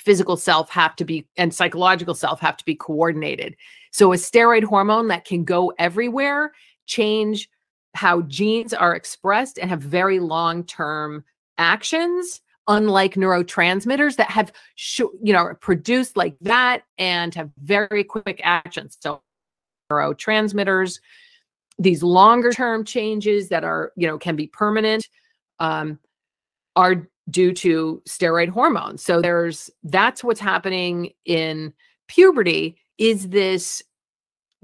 physical self have to be and psychological self have to be coordinated. So a steroid hormone that can go everywhere, change how genes are expressed and have very long-term actions unlike neurotransmitters that have you know produced like that and have very quick actions so neurotransmitters these longer term changes that are you know can be permanent um, are due to steroid hormones. So there's that's what's happening in puberty is this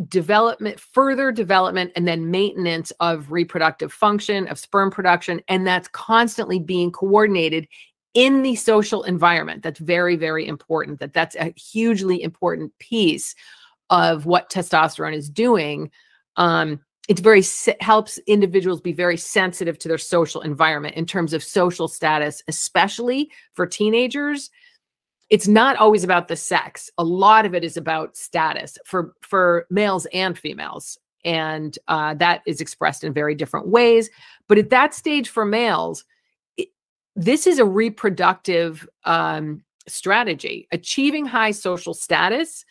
development further development and then maintenance of reproductive function of sperm production and that's constantly being coordinated in the social environment. That's very very important that that's a hugely important piece of what testosterone is doing. Um, it's very helps individuals be very sensitive to their social environment in terms of social status especially for teenagers. It's not always about the sex. A lot of it is about status for for males and females and uh, that is expressed in very different ways. But at that stage for males it, this is a reproductive um, strategy. Achieving high social status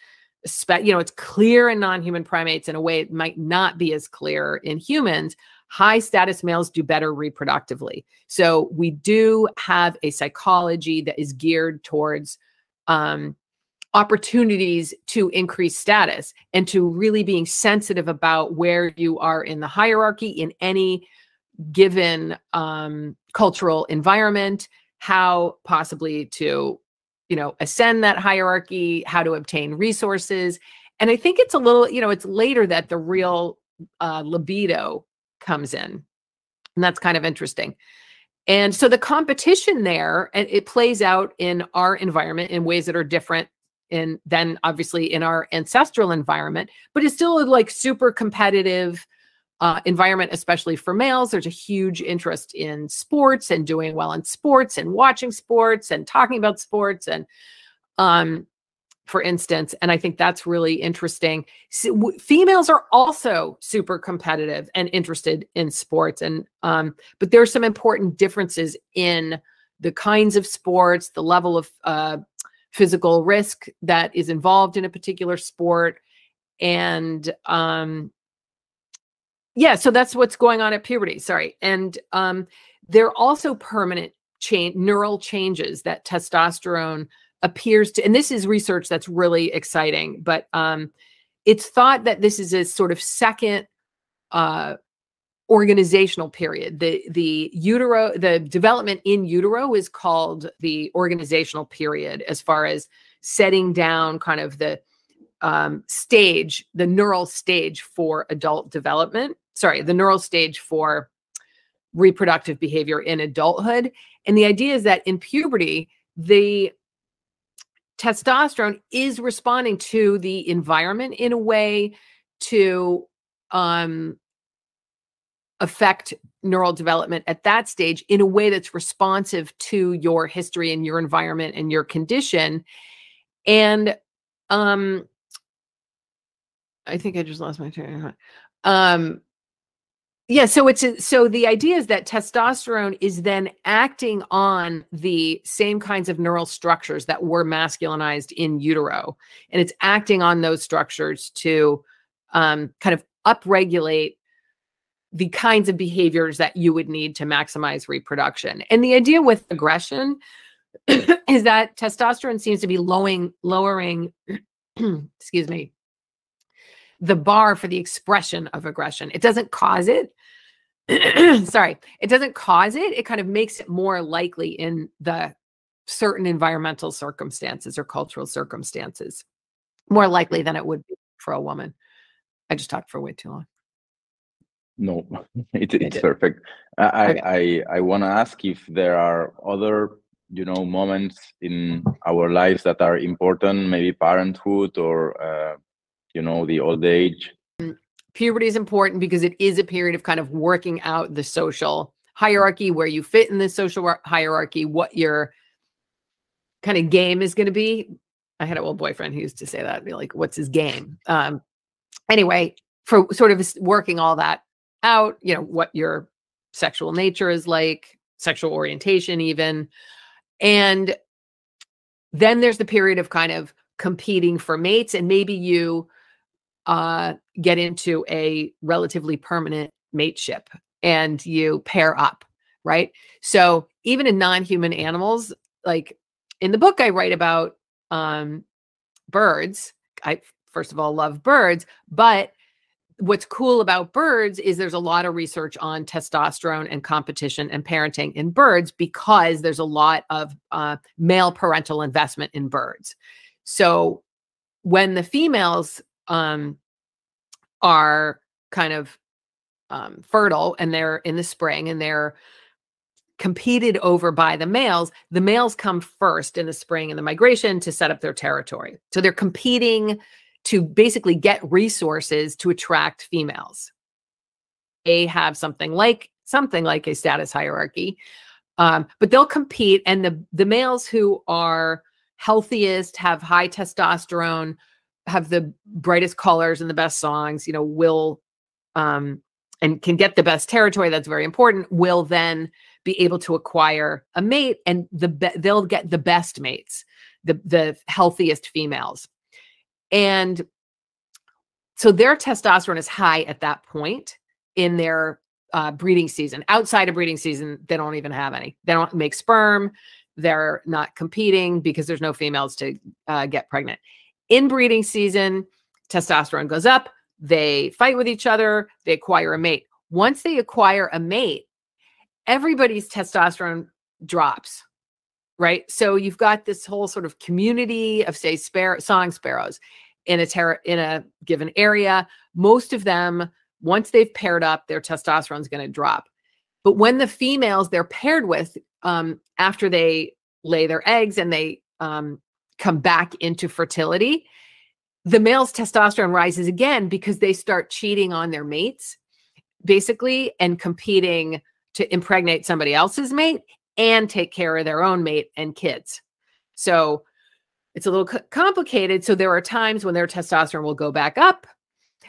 you know, it's clear in non-human primates in a way it might not be as clear in humans. High status males do better reproductively. So we do have a psychology that is geared towards um, opportunities to increase status and to really being sensitive about where you are in the hierarchy in any given um, cultural environment, how possibly to you know, ascend that hierarchy, how to obtain resources. And I think it's a little, you know, it's later that the real uh, libido comes in. And that's kind of interesting. And so the competition there, and it plays out in our environment in ways that are different in than obviously in our ancestral environment, but it's still like super competitive uh, environment, especially for males. There's a huge interest in sports and doing well in sports and watching sports and talking about sports and, um, for instance, and I think that's really interesting. So, w- females are also super competitive and interested in sports, and um, but there are some important differences in the kinds of sports, the level of uh, physical risk that is involved in a particular sport, and um, yeah so that's what's going on at puberty sorry and um there are also permanent change neural changes that testosterone appears to and this is research that's really exciting but um it's thought that this is a sort of second uh organizational period. The the utero the development in utero is called the organizational period as far as setting down kind of the um, stage the neural stage for adult development sorry, the neural stage for reproductive behavior in adulthood. And the idea is that in puberty, the testosterone is responding to the environment in a way to um, affect neural development at that stage in a way that's responsive to your history and your environment and your condition. And um, I think I just lost my train. Um, yeah, so it's so the idea is that testosterone is then acting on the same kinds of neural structures that were masculinized in utero, and it's acting on those structures to um, kind of upregulate the kinds of behaviors that you would need to maximize reproduction. And the idea with aggression is that testosterone seems to be lowering lowering excuse me the bar for the expression of aggression. It doesn't cause it. Sorry, it doesn't cause it. It kind of makes it more likely in the certain environmental circumstances or cultural circumstances, more likely than it would be for a woman. I just talked for way too long. No, it, it's perfect. I okay. I, I want to ask if there are other you know moments in our lives that are important, maybe parenthood or uh, you know the old age. Puberty is important because it is a period of kind of working out the social hierarchy, where you fit in the social hierarchy, what your kind of game is going to be. I had an old boyfriend who used to say that, be like, "What's his game?" Um, anyway, for sort of working all that out, you know, what your sexual nature is like, sexual orientation, even. And then there's the period of kind of competing for mates, and maybe you uh, get into a relatively permanent mateship and you pair up, right? So even in non-human animals, like in the book I write about um, birds. I first of all love birds, but what's cool about birds is there's a lot of research on testosterone and competition and parenting in birds because there's a lot of uh, male parental investment in birds. So when the females um, are kind of um, fertile and they're in the spring and they're competed over by the males, the males come first in the spring and the migration to set up their territory. So they're competing to basically get resources to attract females. They have something like something like a status hierarchy, um, but they'll compete, and the the males who are healthiest, have high testosterone, have the brightest colors and the best songs, you know, will um, and can get the best territory. That's very important. Will then be able to acquire a mate, and the be- they'll get the best mates, the the healthiest females. And so their testosterone is high at that point in their uh, breeding season. Outside of breeding season, they don't even have any. They don't make sperm. They're not competing because there's no females to uh, get pregnant. In breeding season, testosterone goes up. They fight with each other. They acquire a mate. Once they acquire a mate, everybody's testosterone drops right? So you've got this whole sort of community of say spare song sparrows in a ter- in a given area. Most of them, once they've paired up, their testosterone is going to drop. But when the females they're paired with, um, after they lay their eggs and they um, come back into fertility, the male's testosterone rises again because they start cheating on their mates, basically, and competing to impregnate somebody else's mate and take care of their own mate and kids. So it's a little complicated. So there are times when their testosterone will go back up.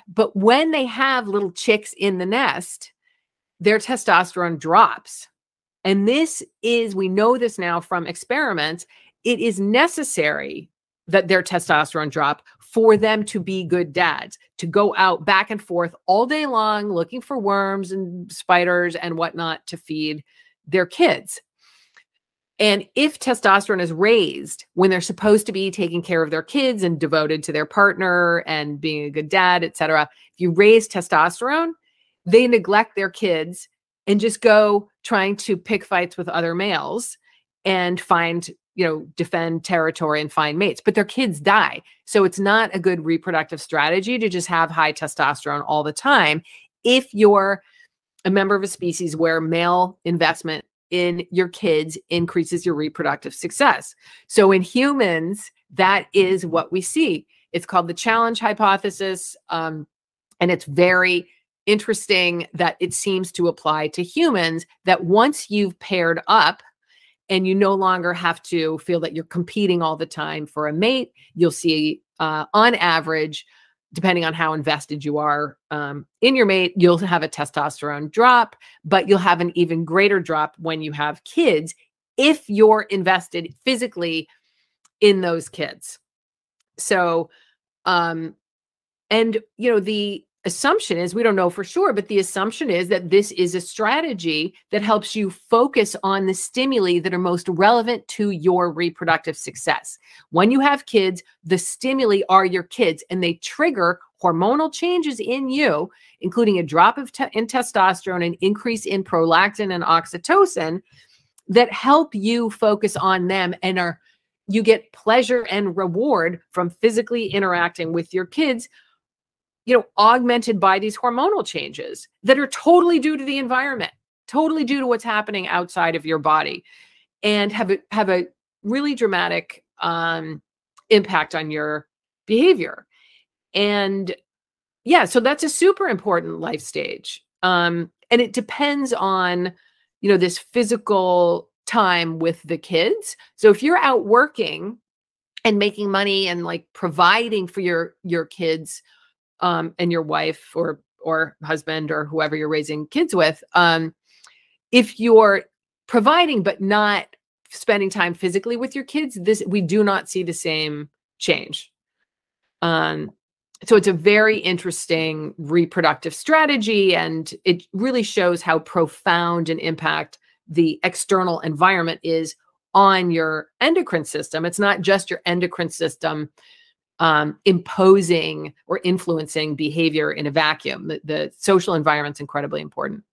But when they have little chicks in the nest, their testosterone drops. And this is, we know this now from experiments, it is necessary that their testosterone drop for them to be good dads, to go out back and forth all day long looking for worms and spiders and whatnot to feed their kids. And if testosterone is raised when they're supposed to be taking care of their kids and devoted to their partner and being a good dad, etc., if you raise testosterone, they neglect their kids and just go trying to pick fights with other males and find, you know, defend territory and find mates. But their kids die. So it's not a good reproductive strategy to just have high testosterone all the time if you're a member of a species where male investment in your kids increases your reproductive success. So in humans, that is what we see. It's called the challenge hypothesis. Um, and it's very interesting that it seems to apply to humans that once you've paired up and you no longer have to feel that you're competing all the time for a mate, you'll see uh, on average depending on how invested you are um, in your mate, you'll have a testosterone drop, but you'll have an even greater drop when you have kids if you're invested physically in those kids. So, um, and you know, the assumption is we don't know for sure, but the assumption is that this is a strategy that helps you focus on the stimuli that are most relevant to your reproductive success. When you have kids, the stimuli are your kids and they trigger hormonal changes in you, including a drop of te- in testosterone, an increase in prolactin and oxytocin that help you focus on them and are you get pleasure and reward from physically interacting with your kids you know, augmented by these hormonal changes that are totally due to the environment, totally due to what's happening outside of your body, and have a, have a really dramatic um, impact on your behavior. And yeah, so that's a super important life stage. Um, and it depends on, you know, this physical time with the kids. So if you're out working and making money and like providing for your your kids um, and your wife or or husband or whoever you're raising kids with, um, if you're providing but not spending time physically with your kids, this we do not see the same change. Um, so it's a very interesting reproductive strategy, and it really shows how profound an impact the external environment is on your endocrine system. It's not just your endocrine system um, imposing or influencing behavior in a vacuum. The, the social environment's incredibly important.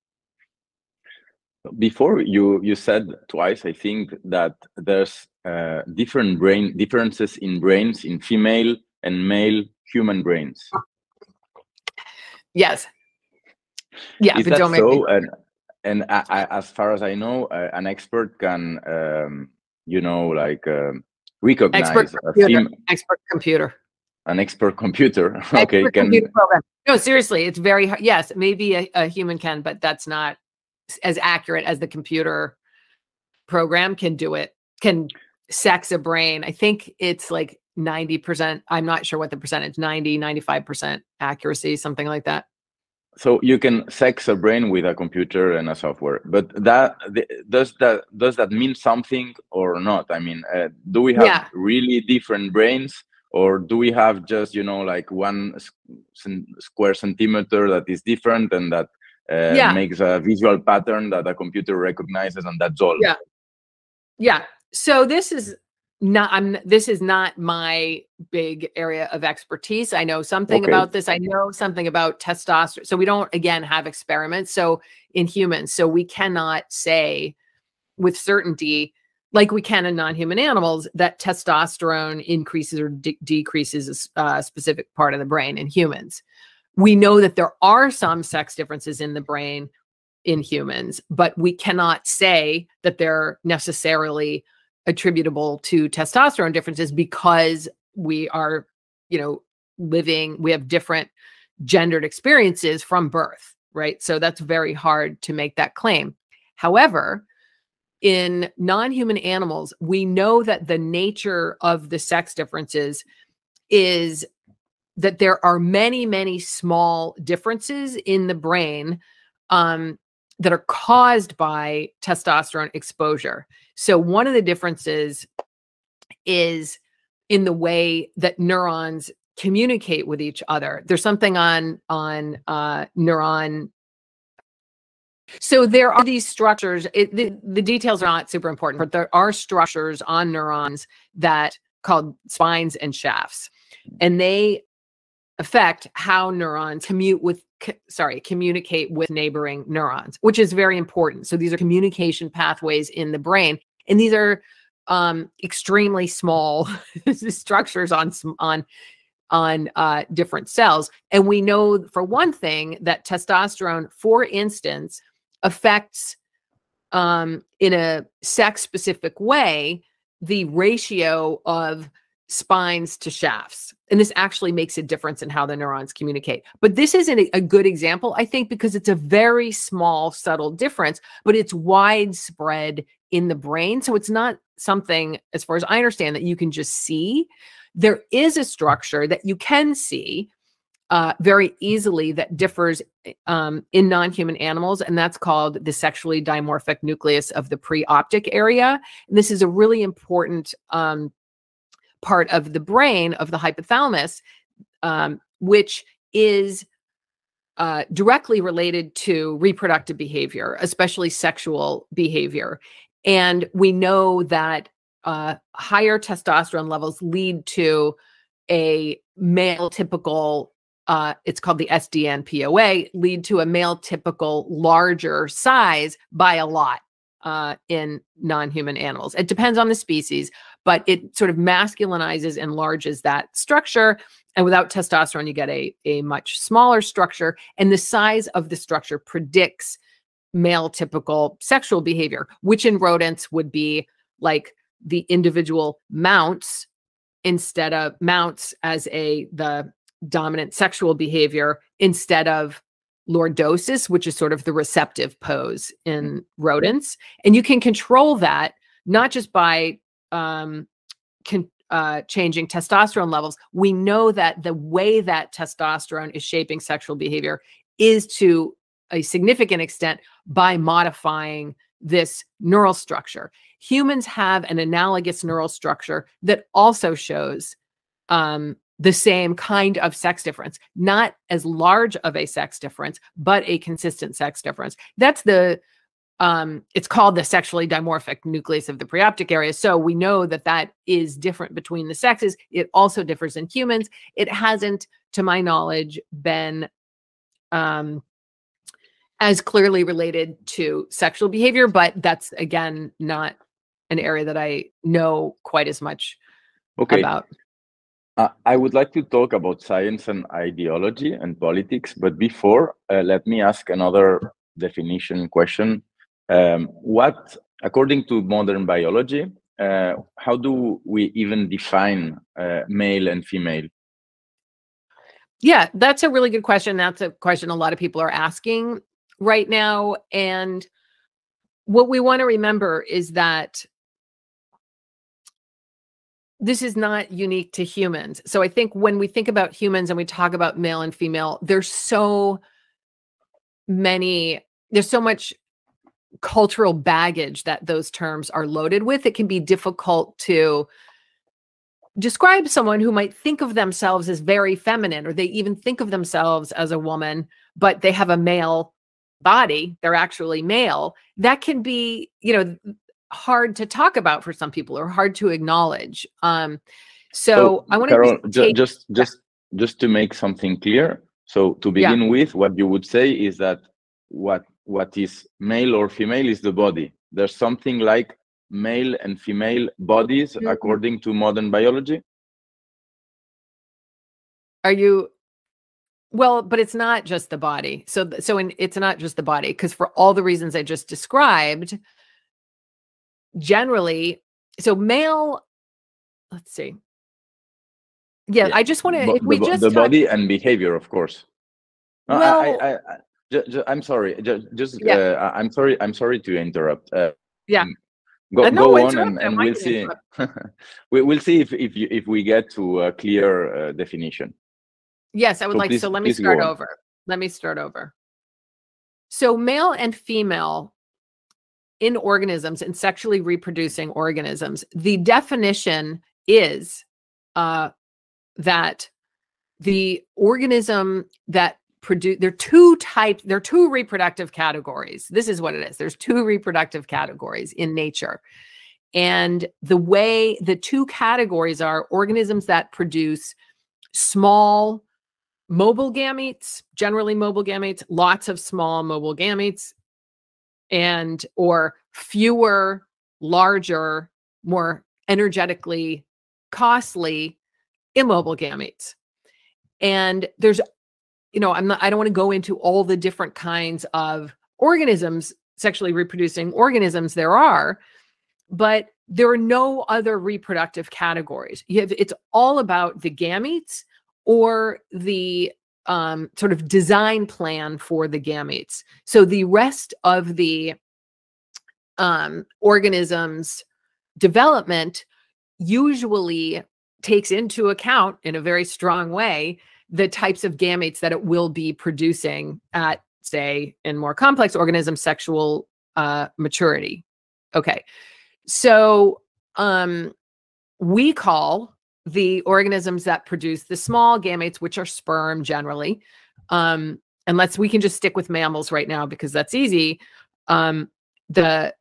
Before you you said twice, I think that there's uh, different brain differences in brains in female and male human brains. Yes. Yeah, Is but don't make so? me. And and I, I, as far as I know, uh, an expert can, um, you know, like um, recognize Expert a computer. fem- Expert computer. an expert computer. okay, Expert can computer program. No, seriously, it's very hard. Yes, maybe a, a human can, but that's not as accurate as the computer program can do it. Can sex a brain. I think it's like 90%. I'm not sure what the percentage, 90, 95% accuracy, something like that. So you can sex a brain with a computer and a software but that does that does that mean something or not i mean uh, do we have Yeah. really different brains or do we have just you know like one square centimeter that is different and that uh, Yeah. makes a visual pattern that a computer recognizes and that's all Yeah. Yeah. So this is not I'm this is not my big area of expertise. I know something Okay. about this. I know something about testosterone. So we don't again have experiments so in humans. So we cannot say with certainty like we can in non-human animals that testosterone increases or de- decreases a uh, specific part of the brain in humans. We know that there are some sex differences in the brain in humans, but we cannot say that they're necessarily attributable to testosterone differences because we are, you know, living, we have different gendered experiences from birth, right? So that's very hard to make that claim. However, in non human animals, we know that the nature of the sex differences is that there are many, many small differences in the brain um, that are caused by testosterone exposure. So, one of the differences is in the way that neurons communicate with each other. There's something on on uh, neuron. So there are these structures. It, the, the details are not super important, but there are structures on neurons that called spines and shafts, and they affect how neurons commute with sorry communicate with neighboring neurons which is very important. So these are communication pathways in the brain and these are um extremely small structures on on on uh different cells. And we know for one thing that testosterone for instance affects um in a sex specific way the ratio of spines to shafts. And this actually makes a difference in how the neurons communicate. But this isn't a, good example, I think, because it's a very small, subtle difference, but it's widespread in the brain. So it's not something, as far as I understand, that you can just see. There is a structure that you can see uh, very easily that differs um, in non human animals, and that's called the sexually dimorphic nucleus of the preoptic area. And this is a really important um, part of the brain of the hypothalamus, um, which is uh, directly related to reproductive behavior, especially sexual behavior. And we know that uh, higher testosterone levels lead to a male typical, uh, it's called the SDN POA, lead to a male typical larger size by a lot. uh, in non-human animals. It depends on the species, but it sort of masculinizes, enlarges that structure. And without testosterone, you get a, a much smaller structure. And the size of the structure predicts male typical sexual behavior, which in rodents would be like the individual mounts instead of mounts as a the dominant sexual behavior instead of lordosis, which is sort of the receptive pose in rodents. And you can control that not just by um, uh, changing testosterone levels. We know that the way that testosterone is shaping sexual behavior is to a significant extent by modifying this neural structure. Humans have an analogous neural structure that also shows um, the same kind of sex difference, not as large of a sex difference, but a consistent sex difference. That's the um it's called the sexually dimorphic nucleus of the preoptic area. So we know that that is different between the sexes. It also differs in humans. It hasn't to my knowledge been um as clearly related to sexual behavior but that's again not an area that i know quite as much okay. about. Uh, I would like to talk about science and ideology and politics, but before, uh, let me ask another definition question. Um, what, according to modern biology, uh, how do we even define uh, male and female? Yeah, that's a really good question. That's a question a lot of people are asking right now. And what we want to remember is that this is not unique to humans. So I think when we think about humans and we talk about male and female, there's so many, there's so much cultural baggage that those terms are loaded with. It can be difficult to describe someone who might think of themselves as very feminine or they even think of themselves as a woman, but they have a male body, they're actually male. That can be, you know, hard to talk about for some people or hard to acknowledge. Um, so, so I want to take, just just just to make something clear. So to begin yeah. with, what you would say is that what what is male or female is the body. There's something like male and female bodies mm-hmm. according to modern biology. Are you well, but it's not just the body. So so in, it's not just the body because for all the reasons I just described, generally so male let's see yeah, yeah. i just want to we the, just the touch, body and behavior of course no, well, I, I, i'm sorry just, just yeah. uh, i'm sorry i'm sorry to interrupt. Uh, yeah. go, uh, no, go on and, and we'll see. we, will see if if, you, if we get to a clear uh, definition. Yes i would so like please, so let me start over. Let me start over. So male and female in organisms in sexually reproducing organisms the definition is uh, that the organism that produce there are two type there are two reproductive categories. This is what it is. There's two reproductive categories in nature. And the way the two categories are organisms that produce small mobile gametes generally mobile gametes lots of small mobile gametes and or fewer larger more energetically costly immobile gametes. And there's you know i'm not i don't want to go into all the different kinds of organisms sexually reproducing organisms there are but there are no other reproductive categories have it's all about the gametes or the um, sort of design plan for the gametes. So the rest of the um, organism's development usually takes into account in a very strong way the types of gametes that it will be producing at say in more complex organisms sexual uh, maturity okay so um we call the organisms that produce the small gametes, which are sperm generally. Um, and let's we can just stick with mammals right now because that's easy. Um, the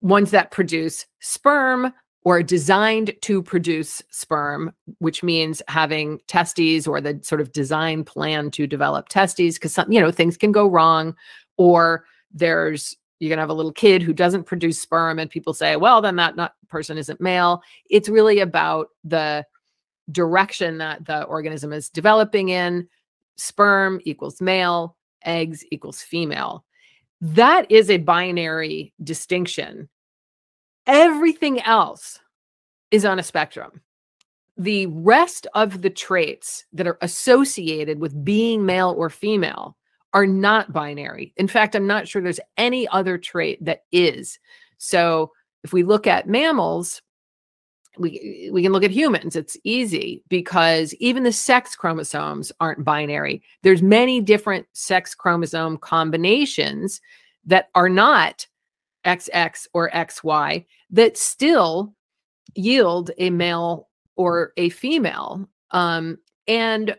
ones that produce sperm or designed to produce sperm, which means having testes or the sort of design plan to develop testes, because some, you know, things can go wrong, or there's you're going to have a little kid who doesn't produce sperm and people say well then that not person isn't male. It's really about the direction that the organism is developing in. Sperm equals male eggs equals female. That is a binary distinction everything else is on a spectrum the rest of the traits that are associated with being male or female are not binary. In fact, I'm not sure there's any other trait that is. So if we look at mammals, we we can look at humans. It's easy because even the sex chromosomes aren't binary. There's many different sex chromosome combinations that are not XX or XY that still yield a male or a female. Um, and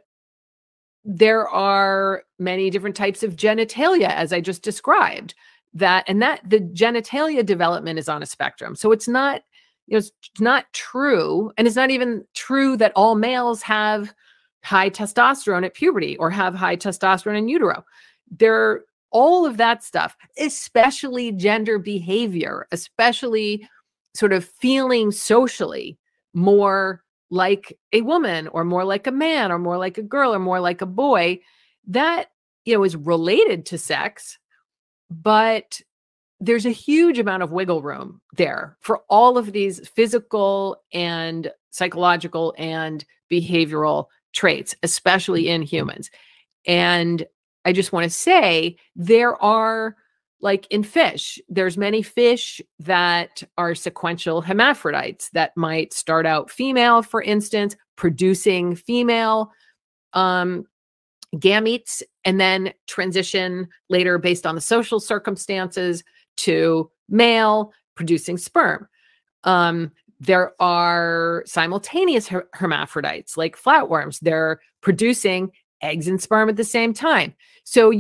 there are many different types of genitalia, as I just described. That and that the genitalia development is on a spectrum. So it's not, you know, it's not true, and it's not even true that all males have high testosterone at puberty or have high testosterone in utero. There, all of that stuff, especially gender behavior, especially sort of feeling socially more like a woman or more like a man or more like a girl or more like a boy that you know is related to sex but there's a huge amount of wiggle room there for all of these physical and psychological and behavioral traits especially in humans. And i just want to say there are like in fish there's many fish that are sequential hermaphrodites that might start out female for instance producing female um, gametes and then transition later based on the social circumstances to male producing sperm. Um, there are simultaneous her- hermaphrodites like flatworms. They're producing eggs and sperm at the same time so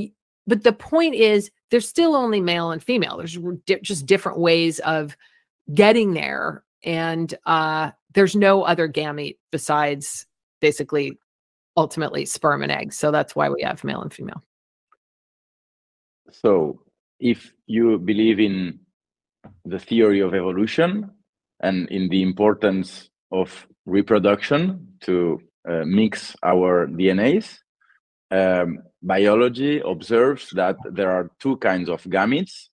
but the point is there's still only male and female. There's di- just different ways of getting there and uh, there's no other gamete besides basically ultimately sperm and eggs so that's why we have male and female. So if you believe in the theory of evolution and in the importance of reproduction to uh, mix our dnas um, biology observes that there are two kinds of gametes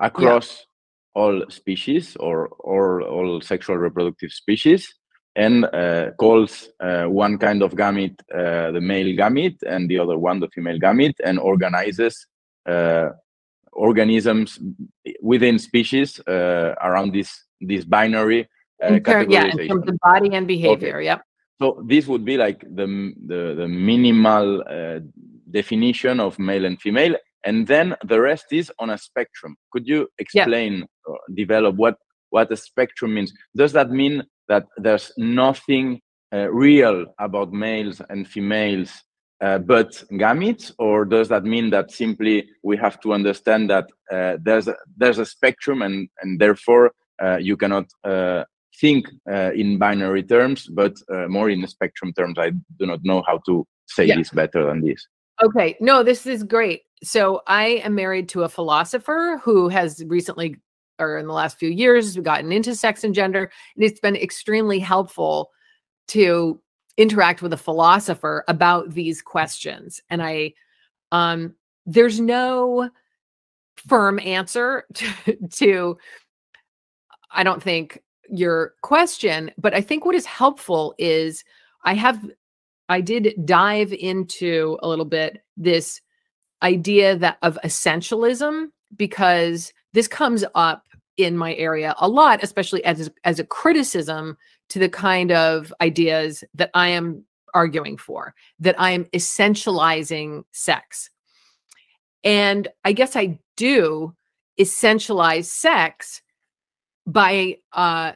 across yeah. all species or, or all sexual reproductive species and uh, calls uh, one kind of gamete uh, the male gamete and the other one the female gamete and organizes uh, organisms within species uh, around this this binary uh, yeah, in terms of body and behavior. Okay. Yep. So this would be like the the, the minimal uh, definition of male and female, and then the rest is on a spectrum. Could you explain, or develop what what a spectrum means? Does that mean that there's nothing uh, real about males and females uh, but gametes, or does that mean that simply we have to understand that uh, there's a, there's a spectrum and and therefore uh, you cannot uh, think uh, in binary terms, but uh, more in spectrum terms. I do not know how to say yeah. this better than this. Okay, no, this is great. So I am married to a philosopher who has recently, or in the last few years, gotten into sex and gender, and it's been extremely helpful to interact with a philosopher about these questions. And I, um, there's no firm answer to, to I don't think your question, but I think what is helpful is I have I did dive into a little bit this idea that of essentialism because this comes up in my area a lot especially as as a criticism to the kind of ideas that I am arguing for that I am essentializing sex. And I guess I do essentialize sex by uh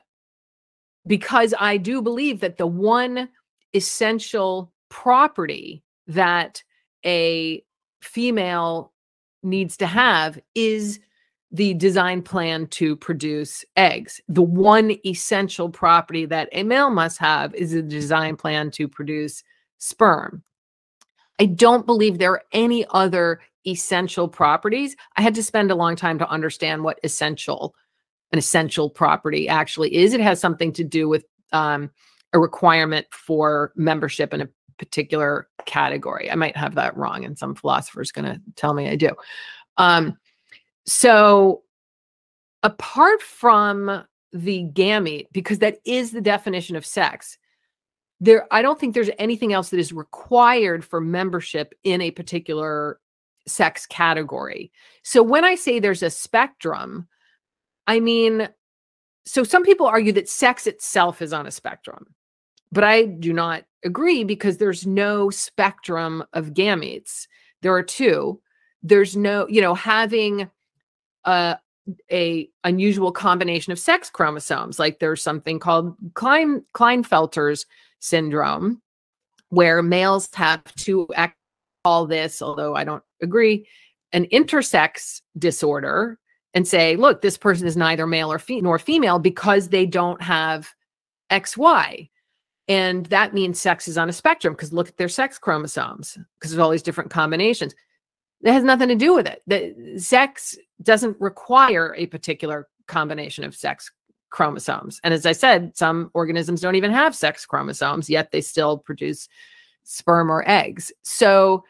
because I do believe that the one essential property that a female needs to have is the design plan to produce eggs. The one essential property that a male must have is a design plan to produce sperm. I don't believe there are any other essential properties, I had to spend a long time to understand what essential an essential property actually is. It has something to do with um, a requirement for membership in a particular category. I might have that wrong, and some philosopher is going to tell me I do. Um, so, apart from the gamete, because that is the definition of sex, there I don't think there's anything else that is required for membership in a particular sex category. So when I say there's a spectrum, I mean, so some people argue that sex itself is on a spectrum, but I do not agree because there's no spectrum of gametes. There are two. There's no, you know, having a a unusual combination of sex chromosomes. Like there's something called Klein Klinefelter's syndrome, where males have to two call this, although I don't agree, an intersex disorder and say, look, this person is neither male or fe- nor female because they don't have XY. And that means sex is on a spectrum because look at their sex chromosomes because there's all these different combinations. That has nothing to do with it. The sex doesn't require a particular combination of sex chromosomes. And as I said, some organisms don't even have sex chromosomes, yet they still produce sperm or eggs. So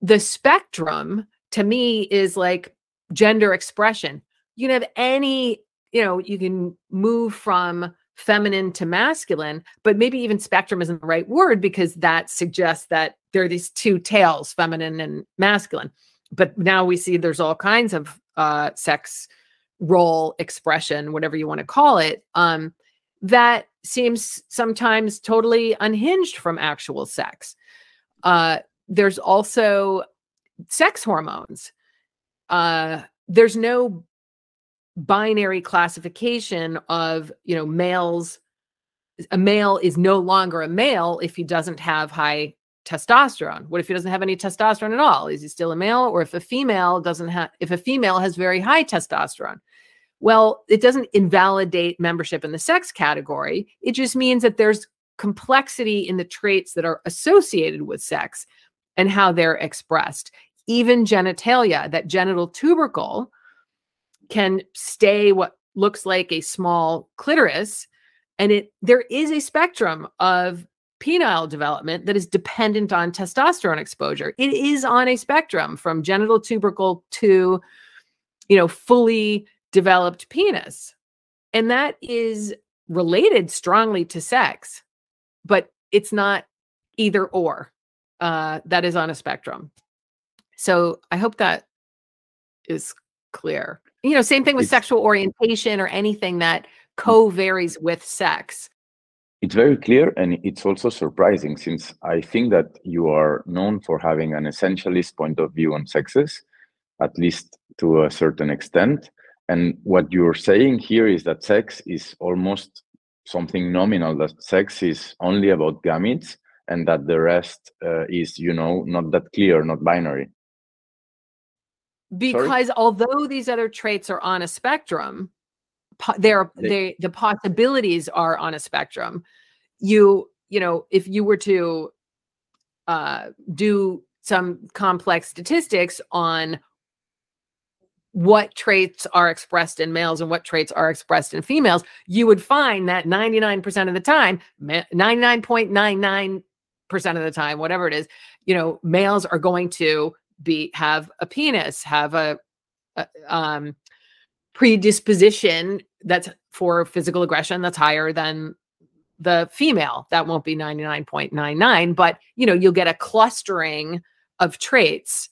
the spectrum to me is like gender expression. You can have any, you know, you can move from feminine to masculine, but maybe even spectrum isn't the right word because that suggests that there are these two tails, feminine and masculine. But now we see there's all kinds of uh, sex role expression, whatever you want to call it, um, that seems sometimes totally unhinged from actual sex. Uh, there's also sex hormones. Uh, there's no binary classification of you know males a male is no longer a male if he doesn't have high testosterone. What if he doesn't have any testosterone at all? Is he still a male? Or if a female doesn't have if a female has very high testosterone? Well it doesn't invalidate membership in the sex category. It just means that there's complexity in the traits that are associated with sex and how they're expressed even genitalia that genital tubercle can stay what looks like a small clitoris. And it there is a spectrum of penile development that is dependent on testosterone exposure. It is on a spectrum from genital tubercle to you know fully developed penis. And that is related strongly to sex but it's not either or uh, that is on a spectrum so i hope that is clear you know, same thing with it's, sexual orientation or anything that mm. co varies with sex. It's very clear and it's also surprising since I think that you are known for having an essentialist point of view on sexes, at least to a certain extent. And what you're saying here is that sex is almost something nominal, that sex is only about gametes and that the rest uh, is, you know, not that clear, not binary because Sorry? although these other traits are on a spectrum they're they the possibilities are on a spectrum you you know if you were to uh do some complex statistics on what traits are expressed in males and what traits are expressed in females, you would find that 99% of the time, 99.99% of the time, whatever it is, you know, males are going to be have a penis, have a, a um, predisposition that's for physical aggression that's higher than the female. That won't be 99.99, but you know, you'll get a clustering of traits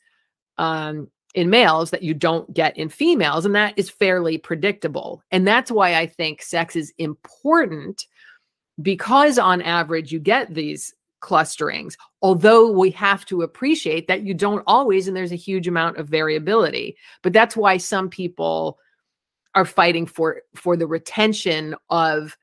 um, in males that you don't get in females. And that is fairly predictable. And that's why I think sex is important because on average, you get these clusterings, although we have to appreciate that you don't always, and there's a huge amount of variability. But that's why some people are fighting for for the retention of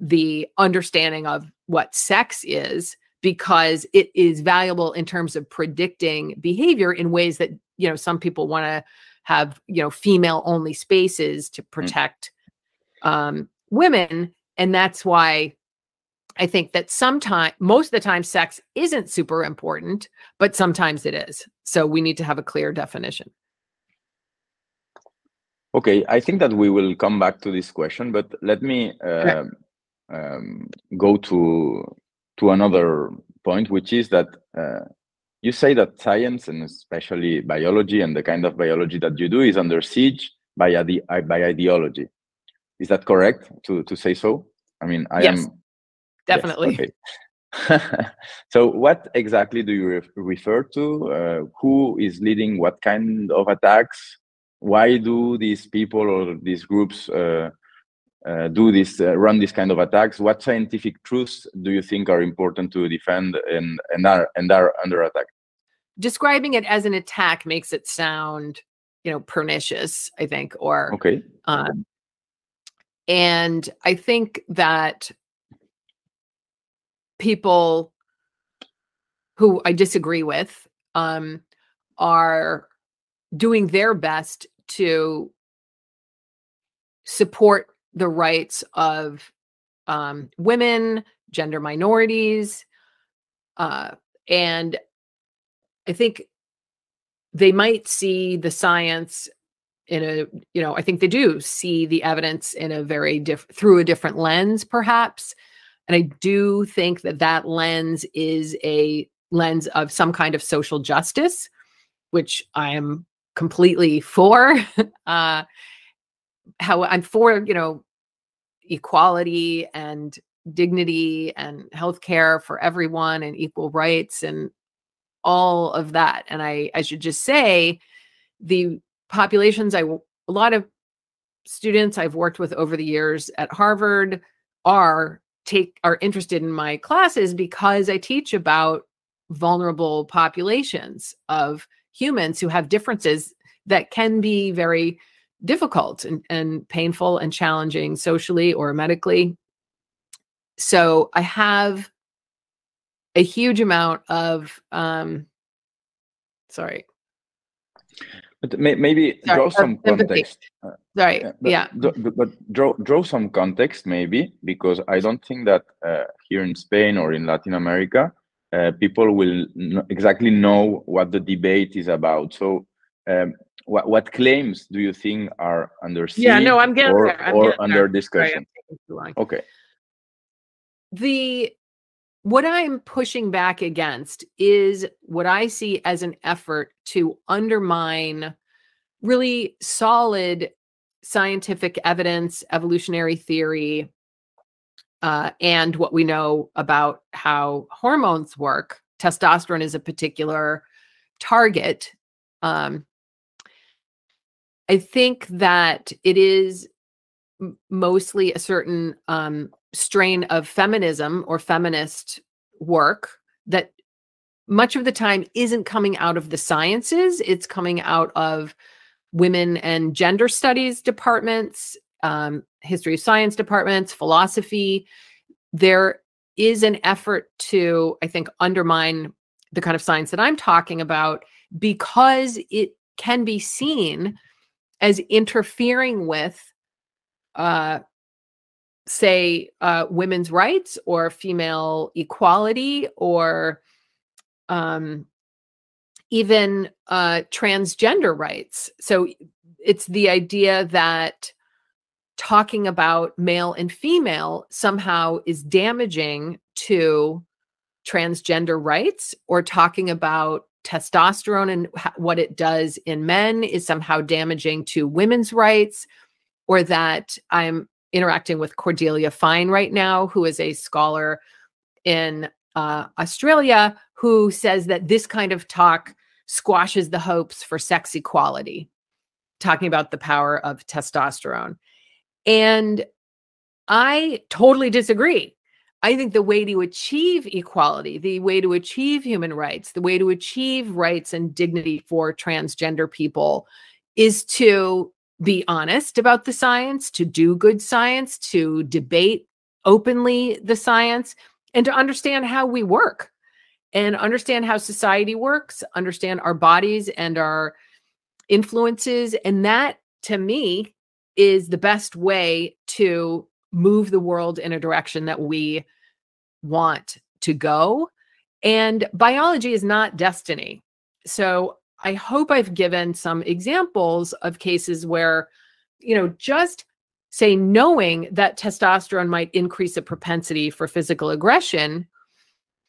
the understanding of what sex is because it is valuable in terms of predicting behavior in ways that you know some people want to have you know female only spaces to mm. protect mm. um, women and that's why I think that sometimes, most of the time, sex isn't super important, but sometimes it is. So we need to have a clear definition. Okay, I think that we will come back to this question, but let me uh, um, go to to another point, which is that uh, you say that science and especially biology and the kind of biology that you do is under siege by by ideology. Is that correct to to say so? I mean, I yes, am definitely. Yes, okay. so, what exactly do you re refer to? Uh, who is leading what kind of attacks? Why do these people or these groups uh, uh, do this, uh, run this kind of attacks? What scientific truths do you think are important to defend and and are and are under attack? Describing it as an attack makes it sound, you know, pernicious. I think, or okay. Um, and I think that people who I disagree with um, are doing their best to support the rights of um, women, gender minorities, uh, and I think they might see the science in a you know i think they do see the evidence in a very different through a different lens perhaps and i do think that that lens is a lens of some kind of social justice which i am completely for. Uh how i'm for you know equality and dignity and healthcare for everyone and equal rights and all of that. And i i should just say the populations I a lot of students I've worked with over the years at Harvard are take are interested in my classes because I teach about vulnerable populations of humans who have differences that can be very difficult and, and painful and challenging socially or medically. So I have a huge amount of um sorry but may, maybe Sorry, draw some context. Uh, Sorry, yeah. But, but, draw draw some context maybe because I don't think that uh, here in Spain or in Latin America uh, people will exactly know what the debate is about. So. Um, what, what claims do you think are under yeah, no, I'm getting or, there. I'm or getting under there. discussion? Sorry, okay. The what I'm pushing back against is what I see as an effort to undermine really solid scientific evidence, evolutionary theory, uh, and what we know about how hormones work. Testosterone is a particular target. Um, I think that it is mostly a certain um, strain of feminism or feminist work that much of the time isn't coming out of the sciences. It's coming out of women and gender studies departments um, history of science departments philosophy. There is an effort to i think undermine the kind of science that i'm talking about because it can be seen as interfering with uh, say uh, women's rights or female equality or um, even uh, transgender rights. So it's the idea that talking about male and female somehow is damaging to transgender rights or talking about testosterone and what it does in men is somehow damaging to women's rights or that I'm interacting with Cordelia Fine right now, who is a scholar in uh, Australia, who says that this kind of talk squashes the hopes for sex equality, talking about the power of testosterone. And I totally disagree. I think the way to achieve equality, the way to achieve human rights, the way to achieve rights and dignity for transgender people is to be honest about the science, to do good science, to debate openly the science, and to understand how we work and understand how society works, understand our bodies and our influences. And that, to me, is the best way to move the world in a direction that we want to go. And biology is not destiny. So I hope I've given some examples of cases where, you know, just say knowing that testosterone might increase a propensity for physical aggression,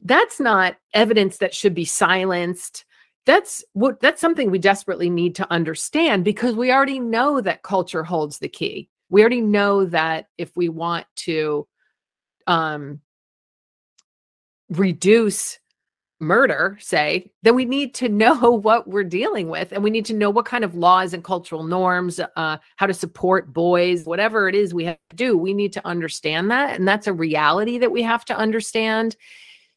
that's not evidence that should be silenced. That's what that's something we desperately need to understand because we already know that culture holds the key. We already know that if we want to um reduce murder, say, then we need to know what we're dealing with and we need to know what kind of laws and cultural norms, uh, how to support boys, whatever it is we have to do. We need to understand that. And that's a reality that we have to understand.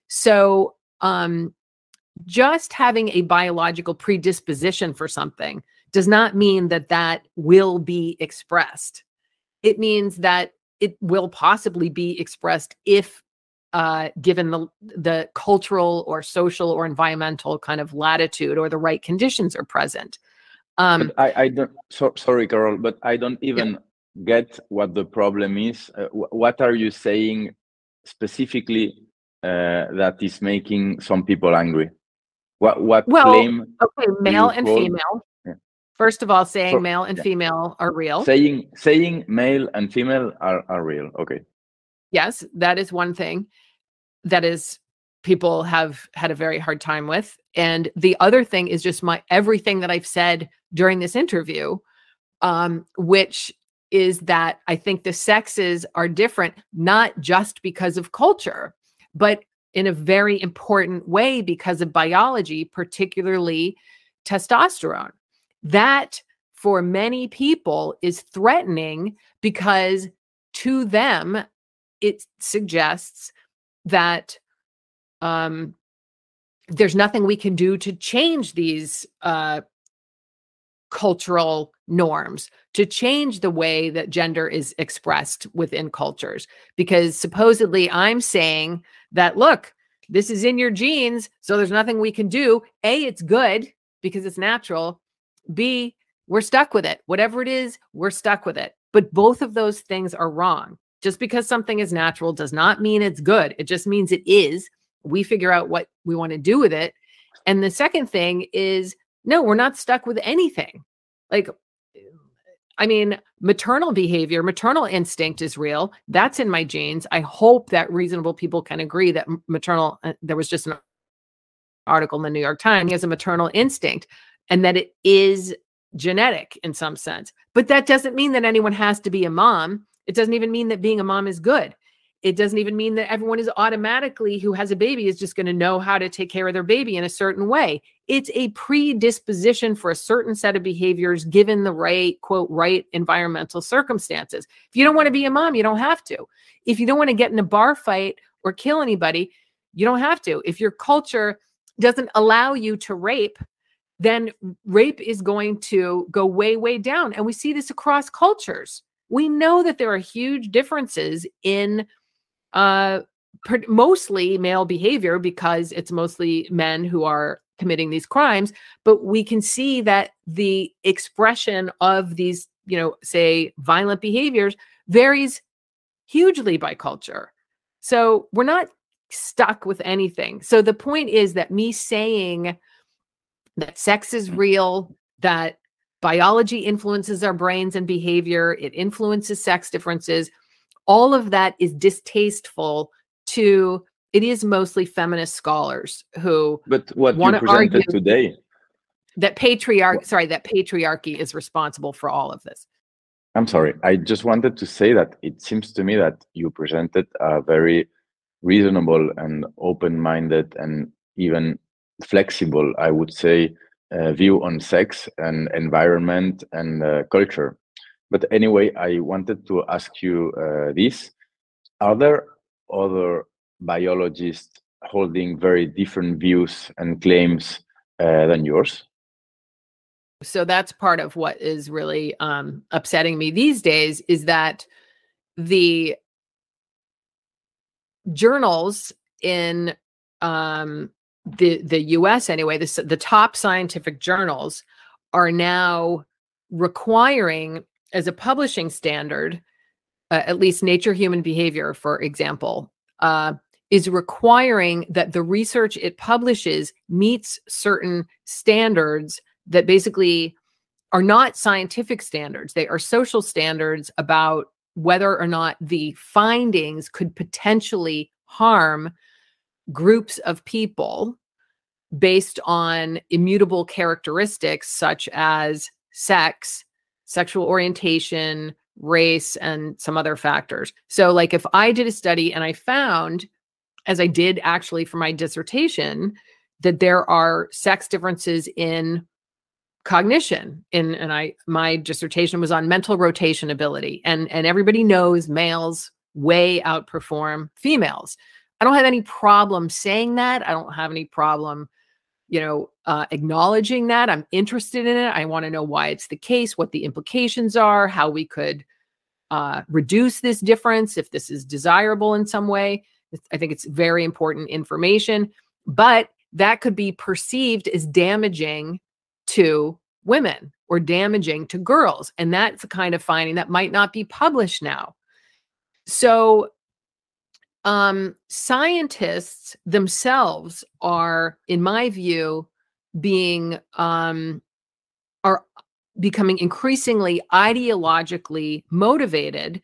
So, um, just having a biological predisposition for something does not mean that that will be expressed. It means that it will possibly be expressed if uh, given the the cultural or social or environmental kind of latitude or the right conditions are present. Um, I, I don't. So, sorry, Carole, but I don't even yeah. get what the problem is. Uh, what are you saying specifically uh, that is making some people angry? What what well, claim? Okay, male and female. Yeah. First of all, saying so, male and yeah. female are real. Saying saying male and female are, are real. Okay. Yes, that is one thing that is people have had a very hard time with. And the other thing is just my everything that I've said during this interview, um, which is that I think the sexes are different, not just because of culture, but in a very important way because of biology, particularly testosterone. That for many people is threatening because to them, it suggests that um, there's nothing we can do to change these uh, cultural norms, to change the way that gender is expressed within cultures. Because supposedly I'm saying that, look, this is in your genes, so there's nothing we can do. A, it's good because it's natural. B, we're stuck with it. Whatever it is, we're stuck with it. But both of those things are wrong. Just because something is natural does not mean it's good. It just means it is. We figure out what we want to do with it. And the second thing is no, we're not stuck with anything. Like, I mean, maternal behavior, maternal instinct is real. That's in my genes. I hope that reasonable people can agree that maternal, uh, there was just an article in the New York Times, has a maternal instinct and that it is genetic in some sense. But that doesn't mean that anyone has to be a mom. It doesn't even mean that being a mom is good. It doesn't even mean that everyone is automatically who has a baby is just going to know how to take care of their baby in a certain way. It's a predisposition for a certain set of behaviors given the right, quote, right environmental circumstances. If you don't want to be a mom, you don't have to. If you don't want to get in a bar fight or kill anybody, you don't have to. If your culture doesn't allow you to rape, then rape is going to go way, way down. And we see this across cultures we know that there are huge differences in uh, mostly male behavior because it's mostly men who are committing these crimes but we can see that the expression of these you know say violent behaviors varies hugely by culture. So we're not stuck with anything. So the point is that me saying that sex is real that biology influences our brains and behavior, it influences sex differences. All of that is distasteful to it is mostly feminist scholars who but what want to argue today that patriarch sorry that patriarchy is responsible for all of this i'm sorry i just wanted to say that it seems to me that you presented a very reasonable and open-minded and even flexible i would say uh, view on sex and environment and uh, culture. But anyway, I wanted to ask you uh, this. Are there other biologists holding very different views and claims uh, than yours? So that's part of what is really um, upsetting me these days is that the journals in um, the the US anyway, the the top scientific journals are now requiring as a publishing standard, uh, at least Nature Human Behavior, for example, uh, is requiring that the research it publishes meets certain standards that basically are not scientific standards. They are social standards about whether or not the findings could potentially harm groups of people based on immutable characteristics such as sex, sexual orientation, race, and some other factors. So, like if I did a study and I found, as I did actually for my dissertation, that there are sex differences in cognition in and i my dissertation was on mental rotation ability and and everybody knows males way outperform females i don't have any problem saying that i don't have any problem you know uh, acknowledging that i'm interested in it i want to know why it's the case what the implications are how we could uh, reduce this difference if this is desirable in some way i think it's very important information but that could be perceived as damaging to women or damaging to girls. And that's the kind of finding that might not be published now. So, um, scientists themselves are, in my view, being um, are becoming increasingly ideologically motivated,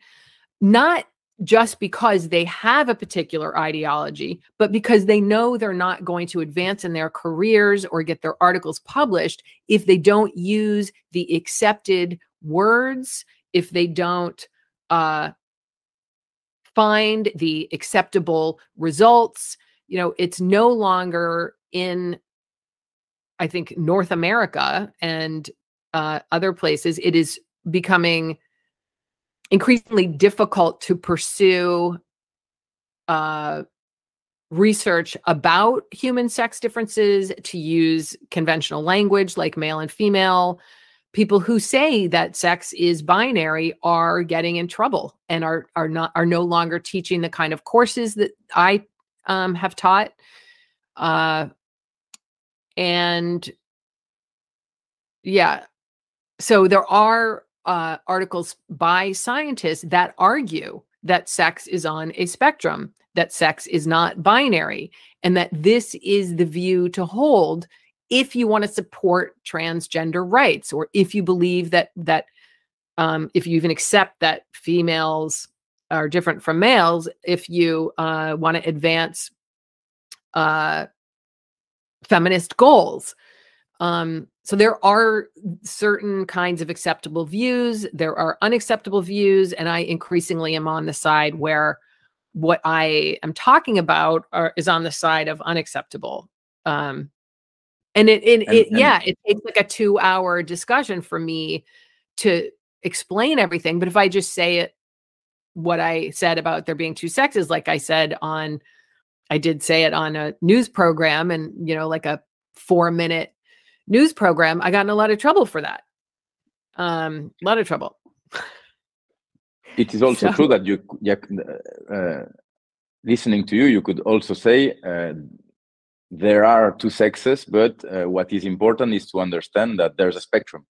not just because they have a particular ideology, but because they know they're not going to advance in their careers or get their articles published if they don't use the accepted words, if they don't uh, find the acceptable results. You know, it's no longer in, I think, North America and uh, other places. It is becoming increasingly difficult to pursue uh, research about human sex differences, to use conventional language like male and female. People who say that sex is binary are getting in trouble and are are not are no longer teaching the kind of courses that I um, have taught. Uh, and yeah, so there are uh, articles by scientists that argue that sex is on a spectrum, that sex is not binary, and that this is the view to hold if you want to support transgender rights, or if you believe that that um, if you even accept that females are different from males, if you uh, want to advance uh, feminist goals. Um, so there are certain kinds of acceptable views, there are unacceptable views, and I increasingly am on the side where what I am talking about are, is on the side of unacceptable. Um, and it, it, and, it and, yeah, it takes like a two hour discussion for me to explain everything. But if I just say it, what I said about there being two sexes, like I said on, I did say it on a news program and, you know, like a four minute news program, I got in a lot of trouble for that. Um, a lot of trouble. It is also so, true that you, uh, listening to you, you could also say uh, there are two sexes, but uh, what is important is to understand that there's a spectrum.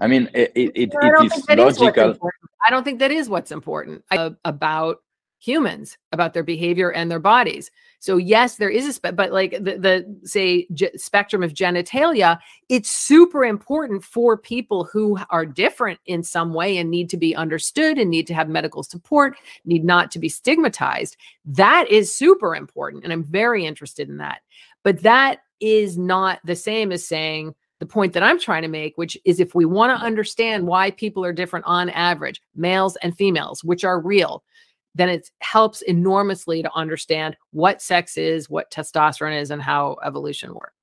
I mean, it, it, it, it is logical. Is I don't think that is what's important uh, about humans about their behavior and their bodies. So yes, there is a spe- but like the, the say ge- spectrum of genitalia, it's super important for people who are different in some way and need to be understood and need to have medical support, need not to be stigmatized. That is super important and I'm very interested in that. But that is not the same as saying the point that I'm trying to make, which is if we want to understand why people are different on average, males and females, which are real, then it helps enormously to understand what sex is, what testosterone is, and how evolution works.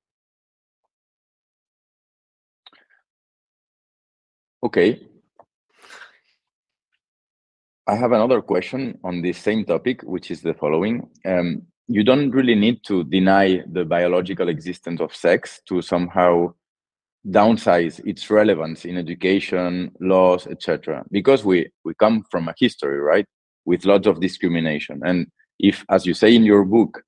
Okay. I have another question on this same topic, which is the following. Um, you don't really need to deny the biological existence of sex to somehow downsize its relevance in education, laws, etc. Because we we come from a history, right? With lots of discrimination. And if, as you say in your book,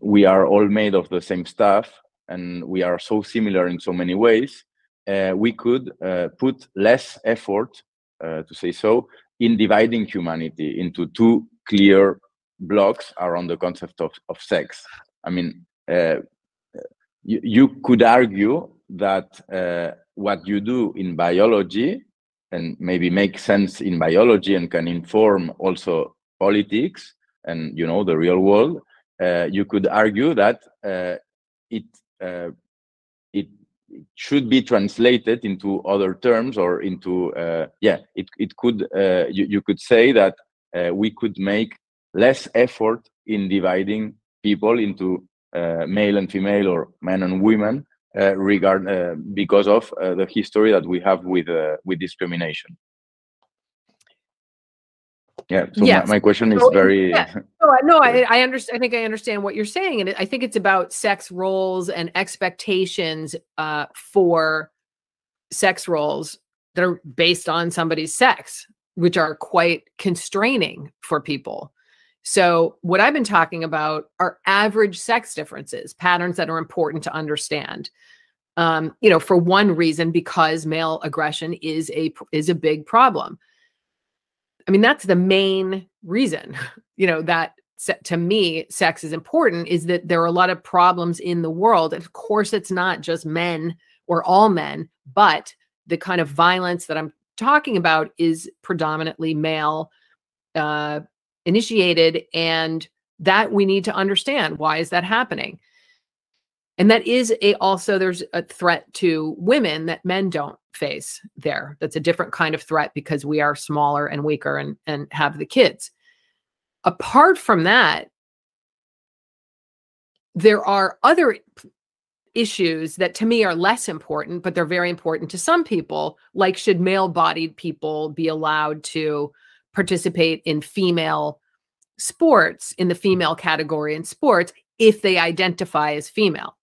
we are all made of the same stuff and we are so similar in so many ways, uh, we could uh, put less effort, uh, to say so, in dividing humanity into two clear blocks around the concept of, of sex. I mean, uh, you, you could argue that uh, what you do in biology and maybe make sense in biology and can inform also politics and you know the real world uh, you could argue that uh, it uh, it should be translated into other terms or into uh, yeah it, it could uh, you, you could say that uh, we could make less effort in dividing people into male and female or men and women Uh, regard uh, because of uh, the history that we have with with discrimination yeah so yes. my, my, question is so, very yeah. no, no I, I understand i think i understand what you're saying and i think it's about sex roles and expectations uh, for sex roles that are based on somebody's sex which are quite constraining for people so what i've been talking about are average sex differences patterns that are important to understand um, you know for one reason because male aggression is a is a big problem I mean, that's the main reason, you know, that to me, sex is important is that there are a lot of problems in the world. And of course, it's not just men or all men, but the kind of violence that I'm talking about is predominantly male uh, initiated. And that we need to understand. Why is that happening? and that is a also there's a threat to women that men don't face there that's a different kind of threat because we are smaller and weaker and and have the kids apart from that there are other issues that to me are less important but they're very important to some people like should male bodied people be allowed to participate in female sports in the female category in sports if they identify as female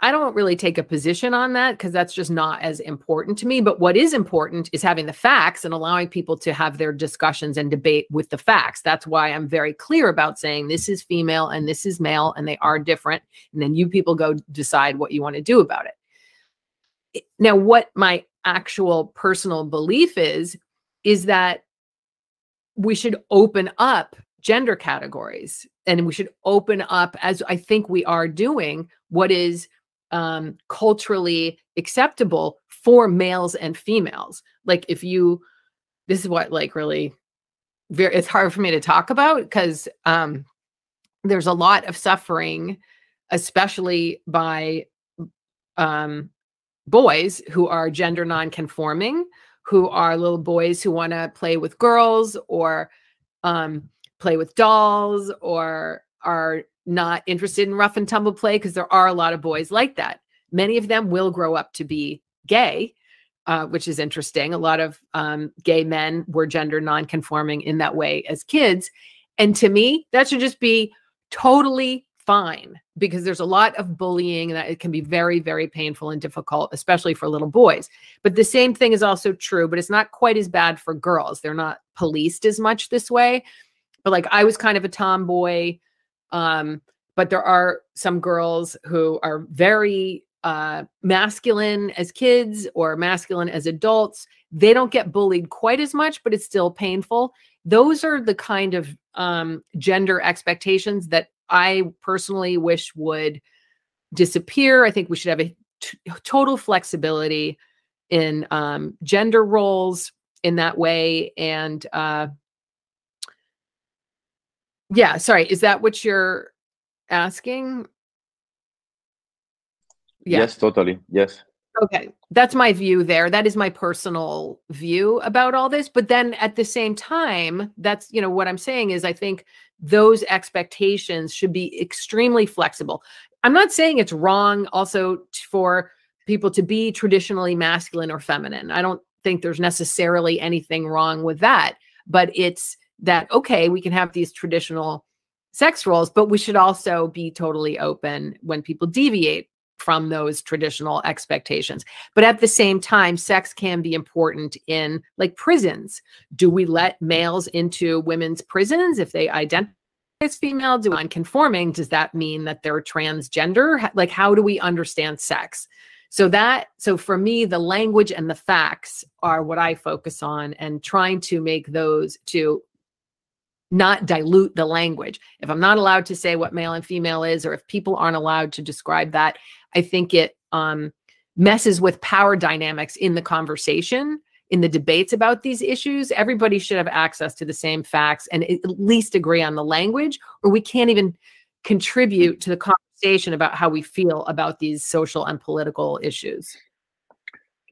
I don't really take a position on that because that's just not as important to me. But what is important is having the facts and allowing people to have their discussions and debate with the facts. That's why I'm very clear about saying this is female and this is male and they are different. And then you people go decide what you want to do about it. Now, what my actual personal belief is, is that we should open up gender categories and we should open up, as I think we are doing, what is um, culturally acceptable for males and females. Like if you, this is what like really very it's hard for me to talk about because um, there's a lot of suffering, especially by um, boys who are gender non-conforming, who are little boys who want to play with girls or um, play with dolls or are not interested in rough and tumble play because there are a lot of boys like that. Many of them will grow up to be gay, uh, which is interesting. A lot of um, gay men were gender nonconforming in that way as kids. And to me, that should just be totally fine because there's a lot of bullying and that it can be very, very painful and difficult, especially for little boys. But the same thing is also true, but it's not quite as bad for girls. They're not policed as much this way. But like I was kind of a tomboy um, but there are some girls who are very uh, masculine as kids or masculine as adults. They don't get bullied quite as much, but it's still painful. Those are the kind of um, gender expectations that I personally wish would disappear. I think we should have a t- total flexibility in um, gender roles in that way. And uh, yeah, sorry. Is that what you're asking? Yeah. Yes, totally. Yes. Okay. That's my view there. That is my personal view about all this. But then at the same time, that's, you know, what I'm saying is I think those expectations should be extremely flexible. I'm not saying it's wrong also for people to be traditionally masculine or feminine. I don't think there's necessarily anything wrong with that, but it's that okay we can have these traditional sex roles but we should also be totally open when people deviate from those traditional expectations. But at the same time sex can be important in like prisons. Do we let males into women's prisons if they identify as female? Do non-conforming does that mean that they're transgender? Like how do we understand sex? So that so for me the language and the facts are what i focus on and trying to make those to not dilute the language. If I'm not allowed to say what male and female is, or if people aren't allowed to describe that, I think it um, messes with power dynamics in the conversation, in the debates about these issues. Everybody should have access to the same facts and at least agree on the language, or we can't even contribute to the conversation about how we feel about these social and political issues.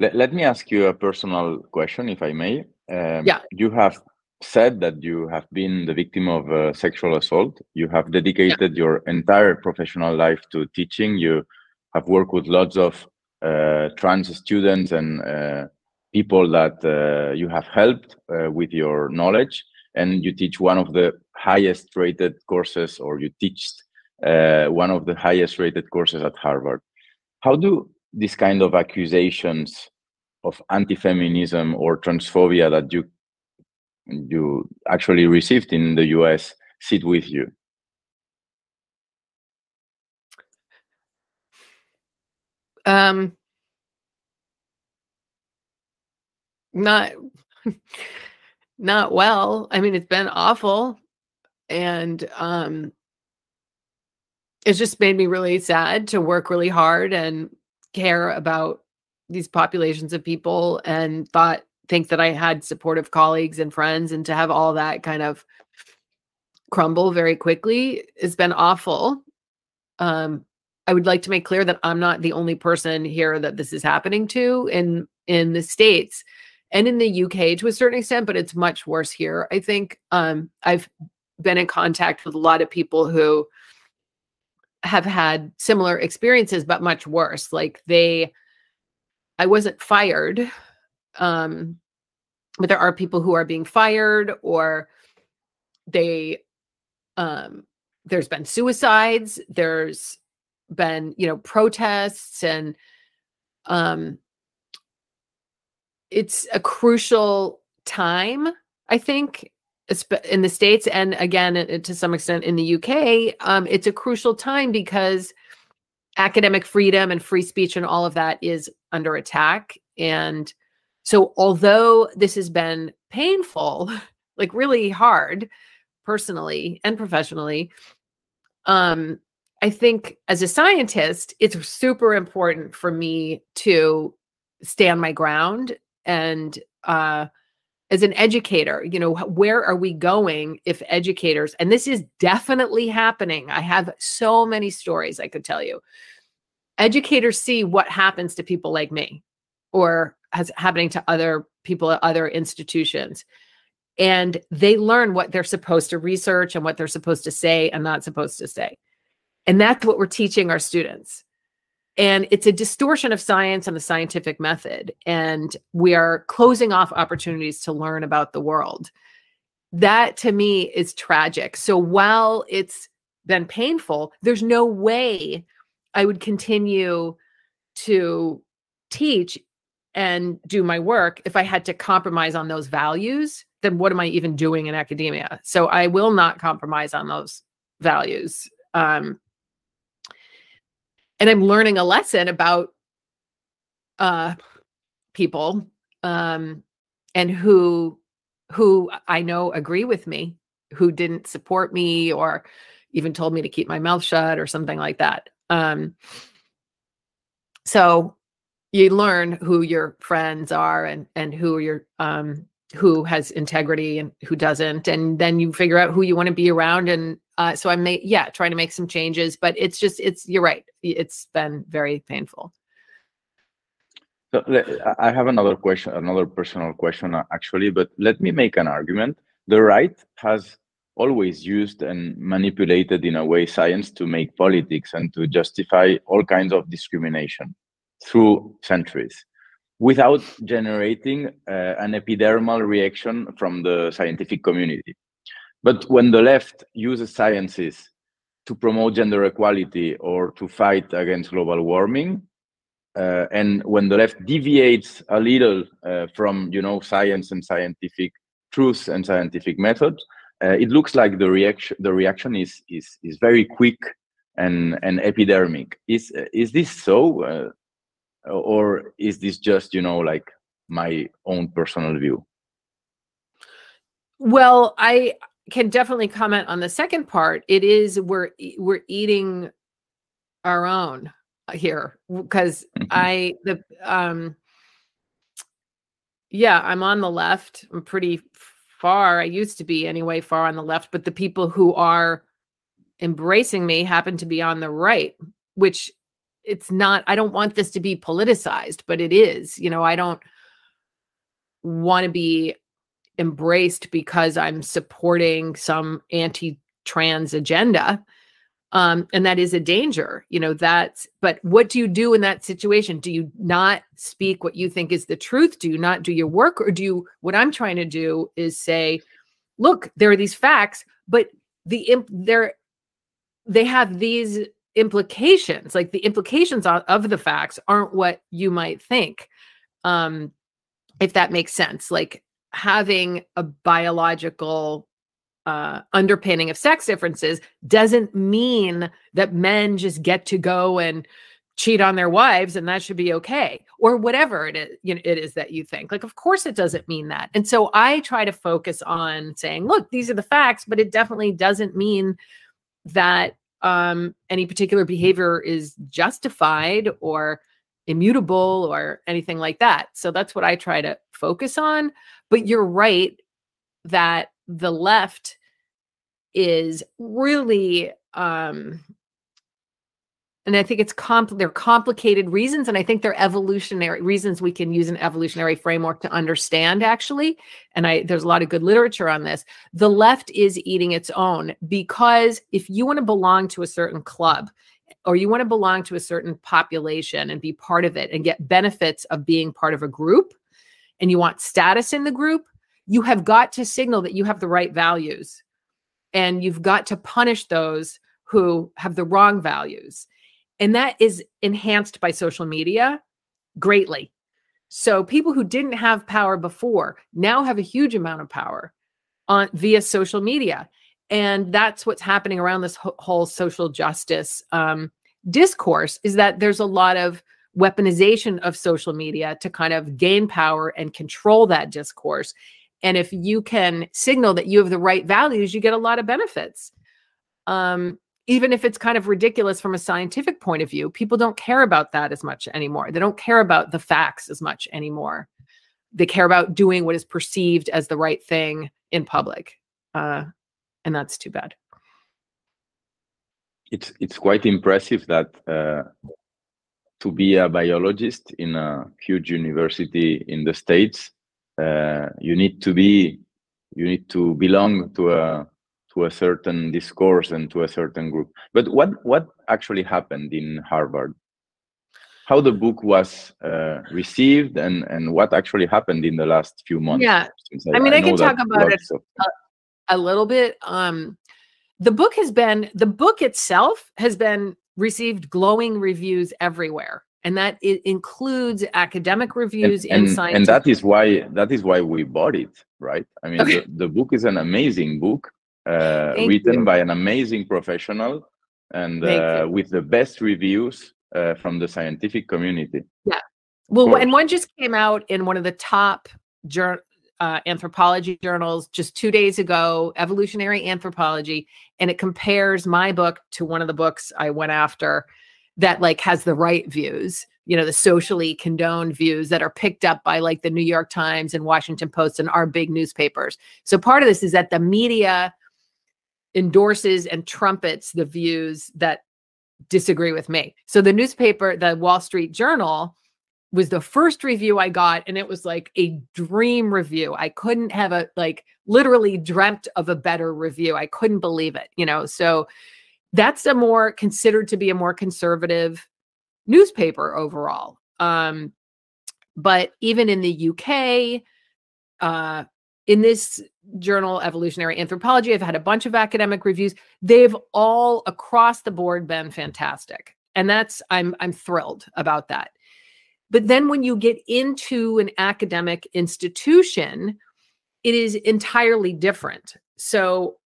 Let, let me ask you a personal question, if I may. Um, yeah. You have said that you have been the victim of uh, sexual assault. You have dedicated yeah. your entire professional life to teaching. You have worked with lots of uh, trans students and uh, people that uh, you have helped uh, with your knowledge. And you teach one of the highest rated courses, or you teach uh, one of the highest rated courses at Harvard. How do these kind of accusations of anti-feminism or transphobia that you you actually received in the US sit with you? Um, not not well. I mean, it's been awful, and um, it's just made me really sad to work really hard and care about these populations of people and thought think that I had supportive colleagues and friends and to have all that kind of crumble very quickly has been awful. Um, I would like to make clear that I'm not the only person here that this is happening to in in the states and in the UK to a certain extent, but it's much worse here. I think um, I've been in contact with a lot of people who have had similar experiences, but much worse. Like they, I wasn't fired um, but there are people who are being fired or they um there's been suicides there's been you know protests and um it's a crucial time i think in the states and again to some extent in the uk um, it's a crucial time because academic freedom and free speech and all of that is under attack. And so, although this has been painful, like really hard personally and professionally, um, I think as a scientist, it's super important for me to stand my ground and uh, as an educator, you know, where are we going if educators, and this is definitely happening. I have so many stories I could tell you. Educators see what happens to people like me or has happening to other people at other institutions and they learn what they're supposed to research and what they're supposed to say and not supposed to say and that's what we're teaching our students. And it's a distortion of science and the scientific method. And we are closing off opportunities to learn about the world. That to me is tragic. So while it's been painful there's no way i would continue to teach and do my work if i had to compromise on those values. Then what am i even doing in academia? So i will not compromise on those values. Um, and i'm learning a lesson about uh, people um, and who who i know agree with me who didn't support me or even told me to keep my mouth shut or something like that um, so you learn who your friends are and and who your um who has integrity and who doesn't and then you figure out who you want to be around and uh, so i'm yeah trying to make some changes but it's just it's you're right it's been very painful so i have another question another personal question uh, actually but let me make an argument the right has always used and manipulated in a way science to make politics and to justify all kinds of discrimination through centuries without generating uh, an epidermal reaction from the scientific community. But when the left uses sciences to promote gender equality or to fight against global warming, uh, and when the left deviates a little uh, from you know science and scientific truths and scientific methods, uh, it looks like the reaction the reaction is is is very quick and and epidermic. Is is this so? Uh, or is this just you know like my own personal view well i can definitely comment on the second part. It is we're we're eating our own here because mm-hmm. I the um yeah, I'm on the left. I'm pretty far. I used to be anyway, far on the left, but the people who are embracing me happen to be on the right, which it's not, I don't want this to be politicized, but it is. You know, I don't want to be embraced because I'm supporting some anti trans agenda um, and that is a danger you know that's but what do you do in that situation? Do you not speak what you think is the truth? Do you not do your work? Or do you what i'm trying to do is say look there are these facts but the imp there they have these implications like the implications of, of the facts aren't what you might think um if that makes sense like having a biological uh, underpinning of sex differences doesn't mean that men just get to go and cheat on their wives and that should be okay or whatever it is you know it is that you think. Like of course it doesn't mean that. And so i try to focus on saying look these are the facts but it definitely doesn't mean that um, any particular behavior is justified or immutable or anything like that. So that's what i try to focus on but you're right that the left is really um and I think it's comp they're complicated reasons and I think they're evolutionary reasons we can use an evolutionary framework to understand actually and I there's a lot of good literature on this. The left is eating its own because if you want to belong to a certain club or you want to belong to a certain population and be part of it and get benefits of being part of a group and you want status in the group, you have got to signal that you have the right values and you've got to punish those who have the wrong values. And that is enhanced by social media greatly. So people who didn't have power before now have a huge amount of power on via social media. And that's what's happening around this whole social justice um, discourse is that there's a lot of weaponization of social media to kind of gain power and control that discourse and if you can signal that you have the right values, you get a lot of benefits. Um, even if it's kind of ridiculous from a scientific point of view, people don't care about that as much anymore. They don't care about the facts as much anymore. They care about doing what is perceived as the right thing in public. Uh, and that's too bad. It's it's quite impressive that uh, to be a biologist in a huge university in the states uh, you need to be you need to belong to a to a certain discourse and to a certain group. But what what actually happened in harvard? How the book was uh, received and and what actually happened in the last few months? Yeah. I, I mean i, I can talk about it a, a, little bit. Um the book has been the book itself has been received glowing reviews everywhere and that it includes academic reviews and, and, and, that is why that is why we bought it right? I mean okay. the, the, book is an amazing book uh, written you. by an amazing professional and uh, with the best reviews uh, from the scientific community. Yeah. Well and one just came out in one of the top jur- uh, anthropology journals just two days ago evolutionary anthropology and it compares my book to one of the books i went after that like has the right views you know the socially condoned views that are picked up by like the new york times and washington post and our big newspapers. So part of this is that the media endorses and trumpets the views that disagree with me. So the newspaper the wall street journal was the first review i got and it was like a dream review i couldn't have a like literally dreamt of a better review i couldn't believe it you know so that's a more considered to be a more conservative newspaper overall. Um, but even in the UK, uh, in this journal, Evolutionary Anthropology, I've had a bunch of academic reviews. They've all across the board been fantastic. And that's I'm I'm thrilled about that. But then when you get into an academic institution, it is entirely different. So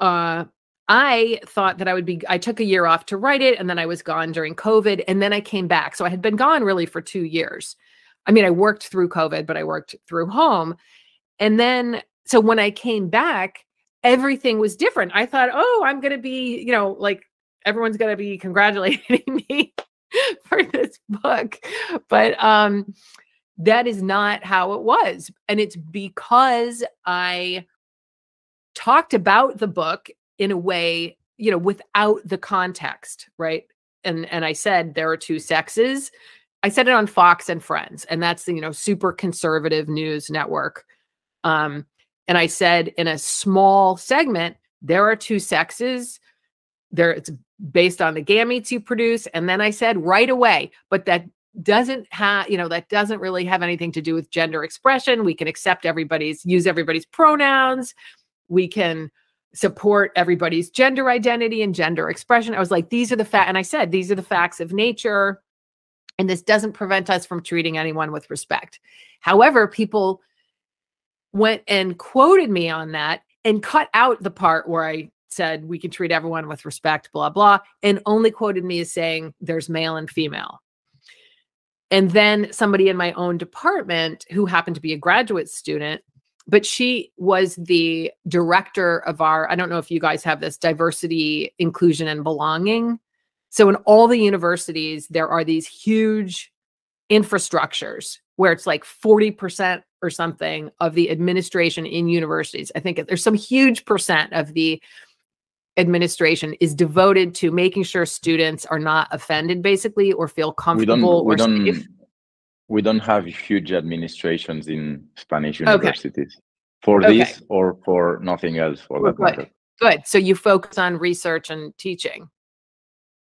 uh I thought that I would be, I took a year off to write it and then I was gone during COVID and then I came back. So I had been gone really for two years. I mean, I worked through COVID, but I worked through home. And then, so when I came back, everything was different. I thought, oh, I'm going to be, you know, like everyone's going to be congratulating me for this book. But um, that is not how it was. And it's because I talked about the book in a way, you know, without the context, right? And and I said there are two sexes. I said it on Fox and Friends, and that's the, you know, super conservative news network. Um, and I said in a small segment, there are two sexes. There it's based on the gametes you produce. And then I said right away, but that doesn't have, you know, that doesn't really have anything to do with gender expression. We can accept everybody's, use everybody's pronouns. We can support everybody's gender identity and gender expression. I was like, these are the facts. And I said, these are the facts of nature. And this doesn't prevent us from treating anyone with respect. However, people went and quoted me on that and cut out the part where I said we can treat everyone with respect, blah, blah, and only quoted me as saying there's male and female. And then somebody in my own department who happened to be a graduate student, but she was the director of our, I don't know if you guys have this diversity, inclusion, and belonging. So in all the universities, there are these huge infrastructures where it's like 40% or something of the administration in universities. I think there's some huge percent of the administration is devoted to making sure students are not offended basically or feel comfortable we don't, we don't, safe. We don't have huge administrations in Spanish universities okay. for okay. this or for nothing else for that good. matter. Good. So you focus on research and teaching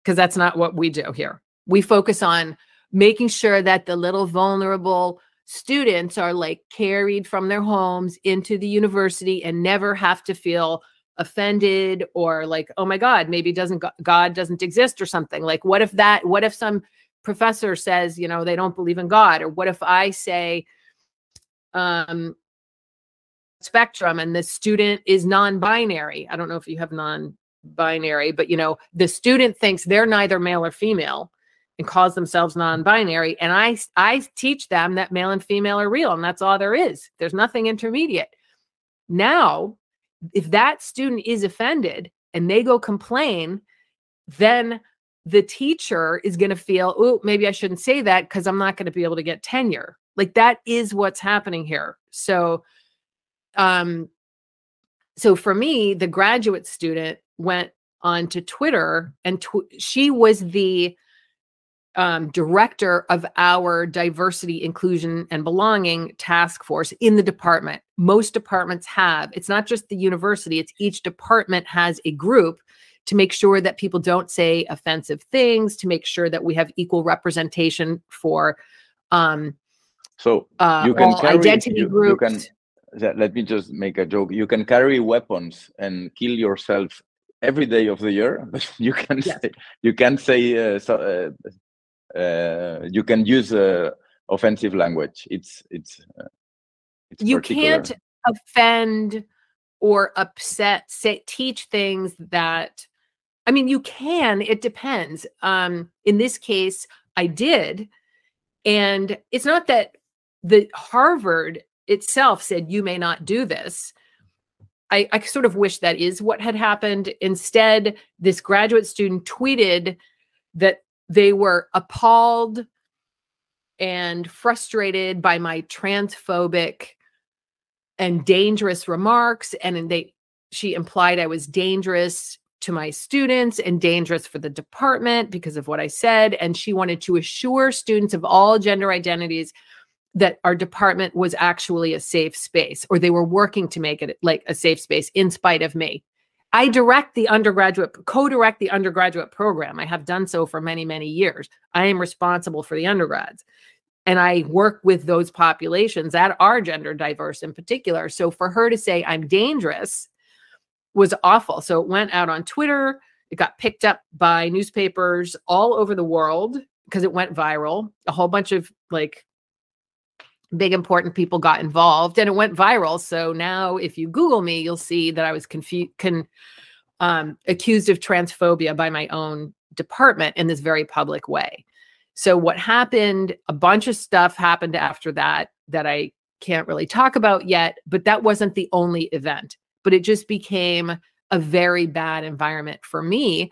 because that's not what we do here. We focus on making sure that the little vulnerable students are like carried from their homes into the university and never have to feel offended or like oh my god maybe doesn't god doesn't exist or something. Like what if that what if some professor says you know they don't believe in god? Or what if i say um spectrum and the student is non-binary? I don't know if you have non-binary but you know the student thinks they're neither male or female and calls themselves non-binary. And i i teach them that male and female are real and that's all there is. There's nothing intermediate. Now if that student is offended and they go complain then the teacher is going to feel oh maybe i shouldn't say that because i'm not going to be able to get tenure. Like that is what's happening here. So um so for me the graduate student went on to twitter and tw- she was the um, director of our diversity, inclusion, and belonging task force in the department. Most departments have, it's not just the university, it's each department has a group to make sure that people don't say offensive things, to make sure that we have equal representation for um, so uh, you can carry, identity you, groups. You can, let me just make a joke. You can carry weapons and kill yourself every day of the year, but you can yes. say, you can say uh, so, uh, uh, you can use uh, offensive language. It's it's, uh, it's you particular. can't offend or upset say teach things that i mean you can it depends um in this case i did and it's not that the harvard itself said you may not do this I, I sort of wish that is what had happened instead this graduate student tweeted that they were appalled and frustrated by my transphobic and dangerous remarks and they she implied I was dangerous to my students and dangerous for the department because of what I said and she wanted to assure students of all gender identities that our department was actually a safe space or they were working to make it like a safe space in spite of me I direct the undergraduate, co direct the undergraduate program. I have done so for many, many years. I am responsible for the undergrads. And I work with those populations that are gender diverse in particular. So for her to say I'm dangerous was awful. So it went out on Twitter. It got picked up by newspapers all over the world because it went viral. A whole bunch of like big important people got involved and it went viral. So now if you google me you'll see that i was confused con- um, accused of transphobia by my own department in this very public way. So what happened a bunch of stuff happened after that that i can't really talk about yet but that wasn't the only event. But it just became a very bad environment for me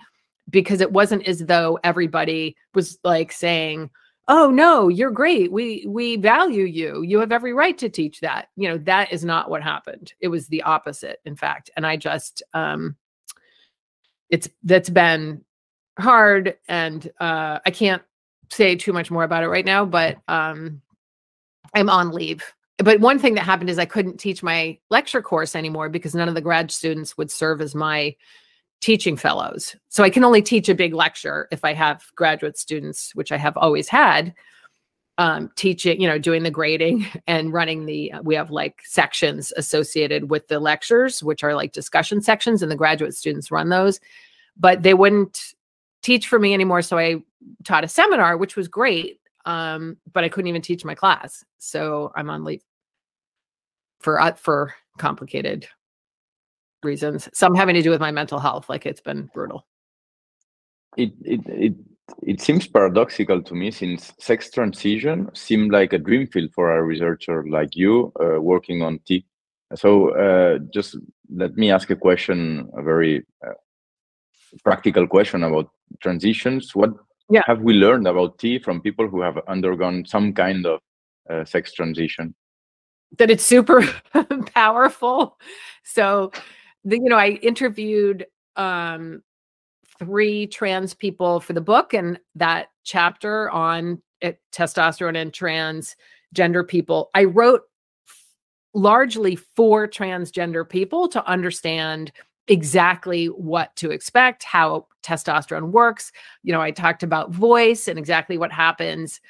because it wasn't as though everybody was like saying oh no you're great we we value you you have every right to teach that you know that is not what happened it was the opposite in fact and i just um it's that's been hard and uh i can't say too much more about it right now but um i'm on leave but one thing that happened is i couldn't teach my lecture course anymore because none of the grad students would serve as my teaching fellows. So I can only teach a big lecture if I have graduate students, which I have always had, um, teaching, you know, doing the grading and running the, we have like sections associated with the lectures, which are like discussion sections, and the graduate students run those. But they wouldn't teach for me anymore. So I taught a seminar, which was great. Um, but I couldn't even teach my class. So I'm on leave for uh, for complicated reasons. Some having to do with my mental health. Like it's been brutal. It it it it seems paradoxical to me since sex transition seemed like a dream field for a researcher like you uh, working on T. So uh, just let me ask a question, a very uh, practical question about transitions. What yeah. have we learned about T from people who have undergone some kind of uh, sex transition? That it's super powerful. So the, you know, I interviewed um, three trans people for the book, and that chapter on it, eh, testosterone and transgender people, I wrote largely for transgender people to understand exactly what to expect, how testosterone works. You know, I talked about voice and exactly what happens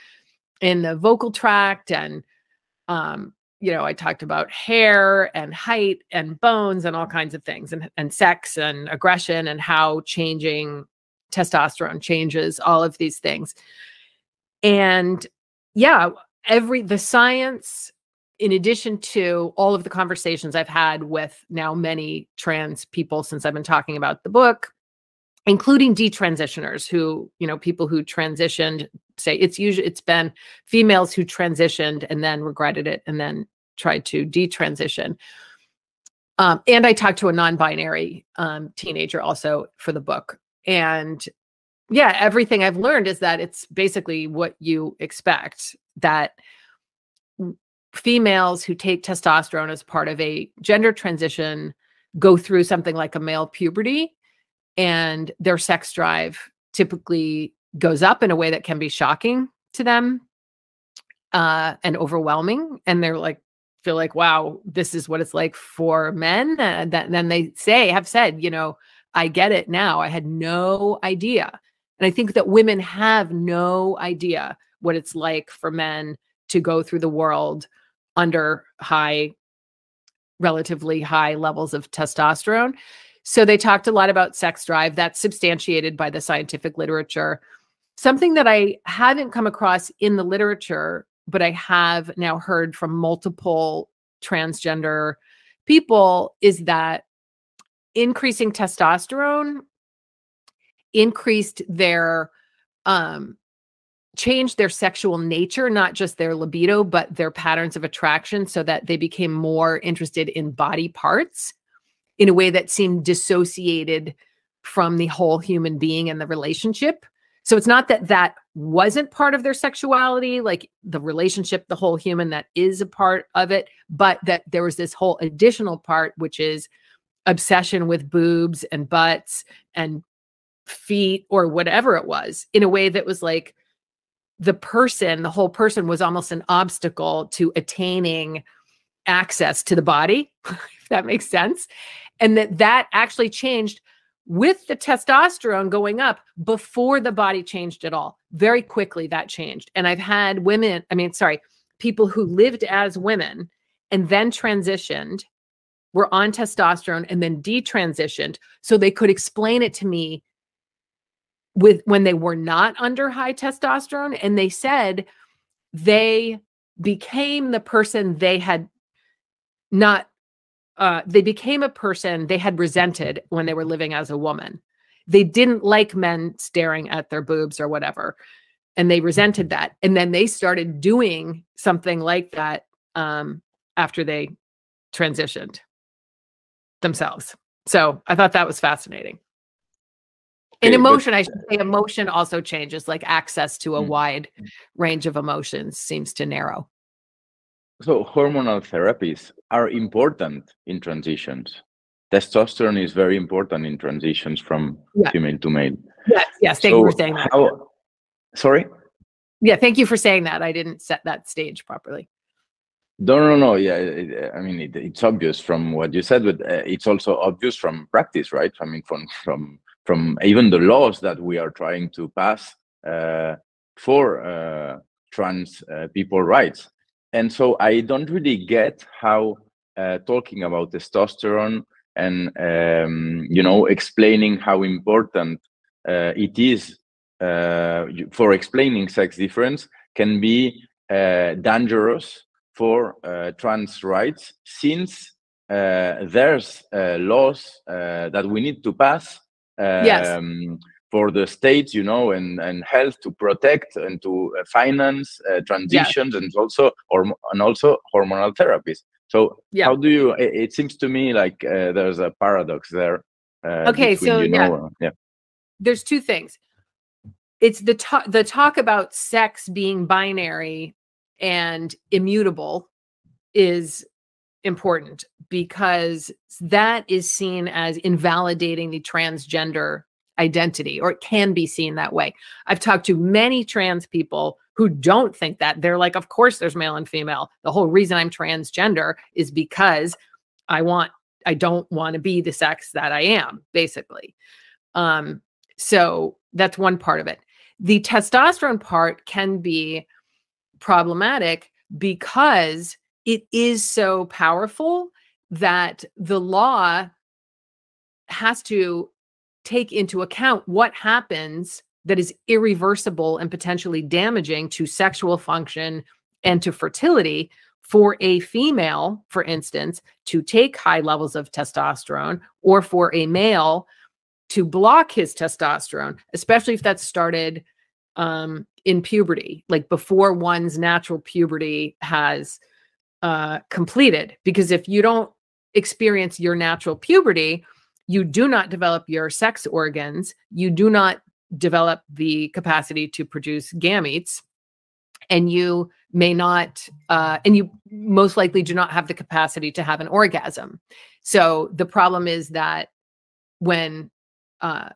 in the vocal tract and um, you know, I talked about hair and height and bones and all kinds of things and, and sex and aggression and how changing testosterone changes all of these things. And yeah, every the science, in addition to all of the conversations I've had with now many trans people since I've been talking about the book, including detransitioners who, you know, people who transitioned say it's usually it's been females who transitioned and then regretted it and then tried to detransition. Um, and I talked to a non-binary um, teenager also for the book. And yeah, everything I've learned is that it's basically what you expect that females who take testosterone as part of a gender transition go through something like a male puberty and their sex drive typically goes up in a way that can be shocking to them uh, and overwhelming. And they're like, feel like, wow, this is what it's like for men. And that, then they say, have said, you know, I get it now. I had no idea. And I think that women have no idea what it's like for men to go through the world under high, relatively high levels of testosterone. So they talked a lot about sex drive. That's substantiated by the scientific literature. Something that I haven't come across in the literature, but I have now heard from multiple transgender people is that increasing testosterone increased their um changed their sexual nature, not just their libido, but their patterns of attraction so that they became more interested in body parts in a way that seemed dissociated from the whole human being and the relationship. So it's not that that wasn't part of their sexuality, like the relationship, the whole human that is a part of it, but that there was this whole additional part, which is obsession with boobs and butts and feet or whatever it was in a way that was like the person, the whole person was almost an obstacle to attaining access to the body, if that makes sense. And that that actually changed with the testosterone going up before the body changed at all. Very quickly that changed. And I've had women, I mean, sorry, people who lived as women and then transitioned, were on testosterone and then detransitioned so they could explain it to me with when they were not under high testosterone and they said they became the person they had not uh, they became a person they had resented when they were living as a woman. They didn't like men staring at their boobs or whatever. And they resented that. And then they started doing something like that um, after they transitioned. themselves. So I thought that was fascinating. In emotion, I should say emotion also changes, like access to a Mm. wide range of emotions seems to narrow. So hormonal therapies are important in transitions. Testosterone is very important in transitions from Yeah. female to male. Yes, yes. Thank you for saying that. how- Sorry? Yeah, thank you for saying that. I didn't set that stage properly. No, no, no. Yeah, it- I mean, it, it's obvious from what you said, but uh, it's also obvious from practice, right? I mean, from from from even the laws that we are trying to pass uh, for uh, trans uh, people rights. And so I don't really get how uh, talking about testosterone and um, you know explaining how important uh, it is uh, for explaining sex difference can be uh, dangerous for uh, trans rights since uh, there's uh, laws uh, that we need to pass Yes. um, for the states, you know, and, and health to protect and to uh, finance uh, transitions and also or and also hormonal therapies. So Yeah. how do you? It, it seems to me like uh, there's a paradox there. Uh, Okay, between, so, you yeah. know, uh, yeah. There's two things. It's the talk the talk about sex being binary and immutable is important because that is seen as invalidating the transgender identity or it can be seen that way. I've talked to many trans people who don't think that. They're like, of course there's male and female. The whole reason I'm transgender is because I want I don't want to be the sex that I am, basically. Um, so that's one part of it. The testosterone part can be problematic because it is so powerful that the law has to take into account what happens that is irreversible and potentially damaging to sexual function and to fertility for a female, for instance, to take high levels of testosterone or for a male to block his testosterone, especially if that started um, in puberty, like before one's natural puberty has uh, completed. Because if you don't experience your natural puberty, you do not develop your sex organs, you do not develop the capacity to produce gametes, and you may not, uh, and you most likely do not have the capacity to have an orgasm. So the problem is that when uh,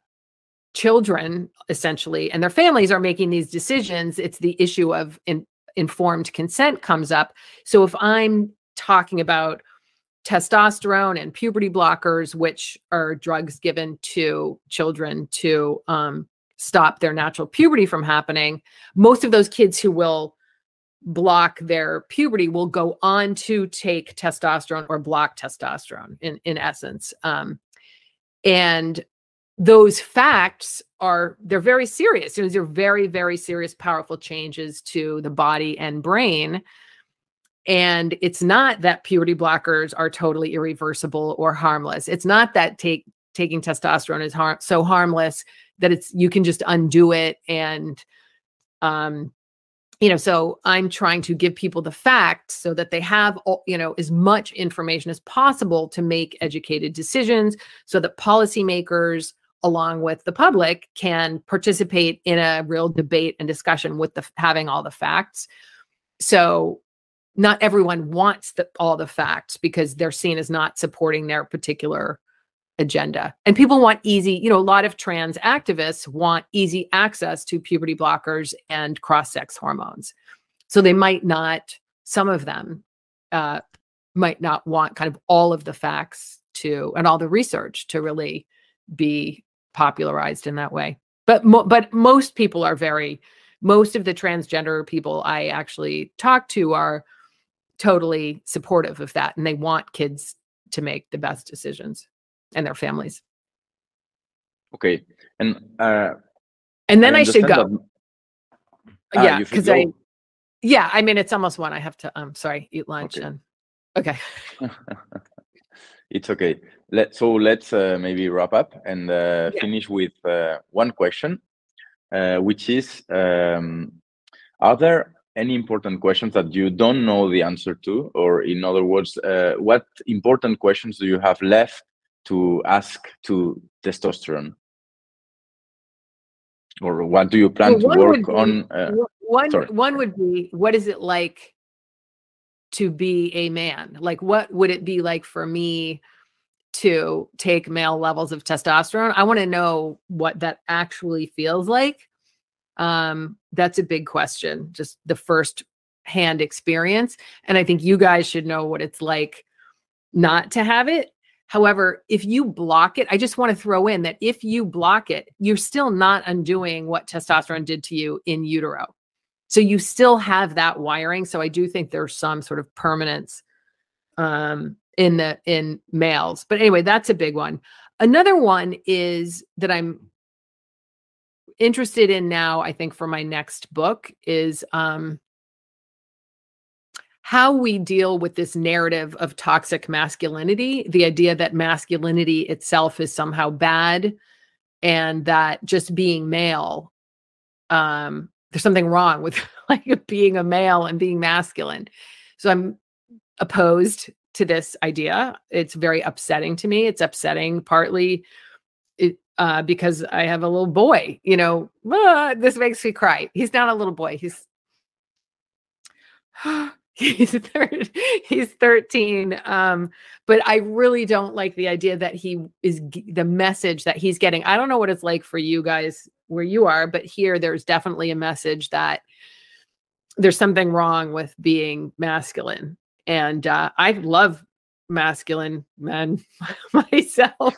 children essentially and their families are making these decisions, it's the issue of in, informed consent comes up. So if I'm talking about testosterone and puberty blockers, which are drugs given to children to um, stop their natural puberty from happening, most of those kids who will block their puberty will go on to take testosterone or block testosterone in, in essence. Um, and those facts are they're very serious these are very very serious powerful changes to the body and brain and it's not that puberty blockers are totally irreversible or harmless. It's not that take taking testosterone is har- so harmless that it's you can just undo it and um you know so i'm trying to give people the facts so that they have you know as much information as possible to make educated decisions so that policymakers along with the public can participate in a real debate and discussion with the having all the facts. So not everyone wants the, all the facts because they're seen as not supporting their particular agenda. And people want easy you know a lot of trans activists want easy access to puberty blockers and cross-sex hormones. So they might not some of them uh, might not want kind of all of the facts to and all the research to really be popularized in that way. But mo- but most people are very most of the transgender people i actually talk to are totally supportive of that and they want kids to make the best decisions and their families Okay, and uh, and then i, should go that- Ah, yeah because i yeah i mean it's almost one i have to um sorry eat lunch Okay. and okay it's okay. Let so let's uh, maybe wrap up and uh, Yeah. finish with uh, one question, uh, which is: um, Are there any important questions that you don't know the answer to, or in other words, uh, what important questions do you have left to ask to testosterone? Or what do you plan Well, to work would on? Uh, one sorry. one would be what is it like to be a man? Like what would it be like for me to take male levels of testosterone? I want to know what that actually feels like. Um that's a big question. Just the first hand experience and I think you guys should know what it's like not to have it. However, if you block it, I just want to throw in that if you block it, you're still not undoing what testosterone did to you in utero. So you still have that wiring. So I do think there's some sort of permanence um, in the in males. But anyway, that's a big one. Another one is that I'm interested in now. I think for my next book is um, how we deal with this narrative of toxic masculinity, the idea that masculinity itself is somehow bad and that just being male um there's something wrong with like being a male and being masculine. So I'm opposed to this idea. It's very upsetting to me. It's upsetting partly uh, because I have a little boy. You know, ah, this makes me cry. He's not a little boy. He's he's thir- he's 13 um but i really don't like the idea that he is g- the message that he's getting i don't know what it's like for you guys where you are but here there's definitely a message that there's something wrong with being masculine and uh i love masculine men myself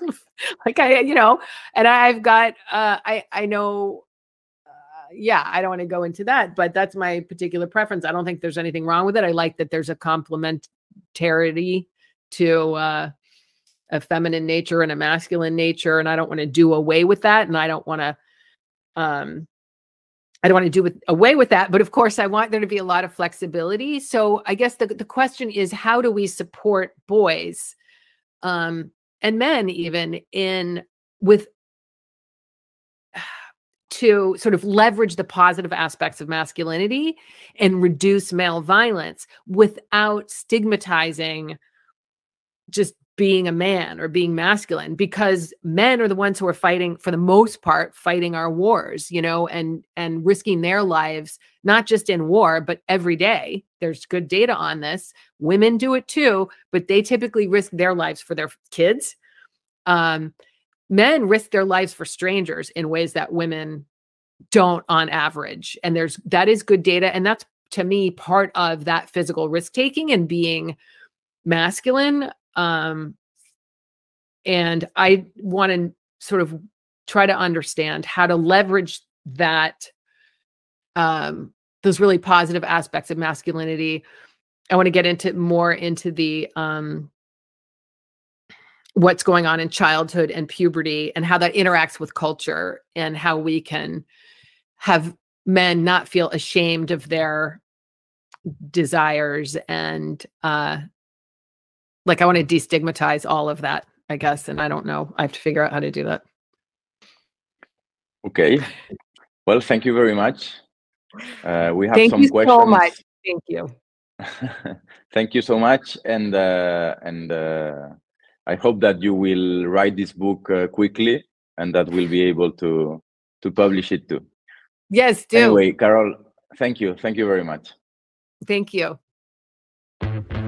like i you know and i've got uh i i know uh, yeah, I don't want to go into that, but that's my particular preference. I don't think there's anything wrong with it. I like that there's a complementarity to uh, a feminine nature and a masculine nature, and I don't want to do away with that. And I don't want to, um, I don't want to do with, away with that. But of course, I want there to be a lot of flexibility. So I guess the the question is, how do we support boys, um, and men even in with to sort of leverage the positive aspects of masculinity and reduce male violence without stigmatizing just being a man or being masculine because men are the ones who are fighting for the most part fighting our wars you know and and risking their lives not just in war but every day. There's good data on this. Women do it too but they typically risk their lives for their kids. Um men risk their lives for strangers in ways that women don't on average and there's that is good data and that's to me part of that physical risk taking and being masculine um and i want to sort of try to understand how to leverage that um those really positive aspects of masculinity. I want to get into more into the um what's going on in childhood and puberty and how that interacts with culture and how we can have men not feel ashamed of their desires and uh like I want to destigmatize all of that, I guess, and I don't know. I have to figure out how to do that. Okay. Well, thank you very much. Uh, we have Thank some you questions. so much. Thank you. thank you so much, and uh, and uh, I hope that you will write this book uh, quickly, and that we'll be able to to publish it too. Yes, do. Anyway, Carole, thank you, thank you very much. Thank you.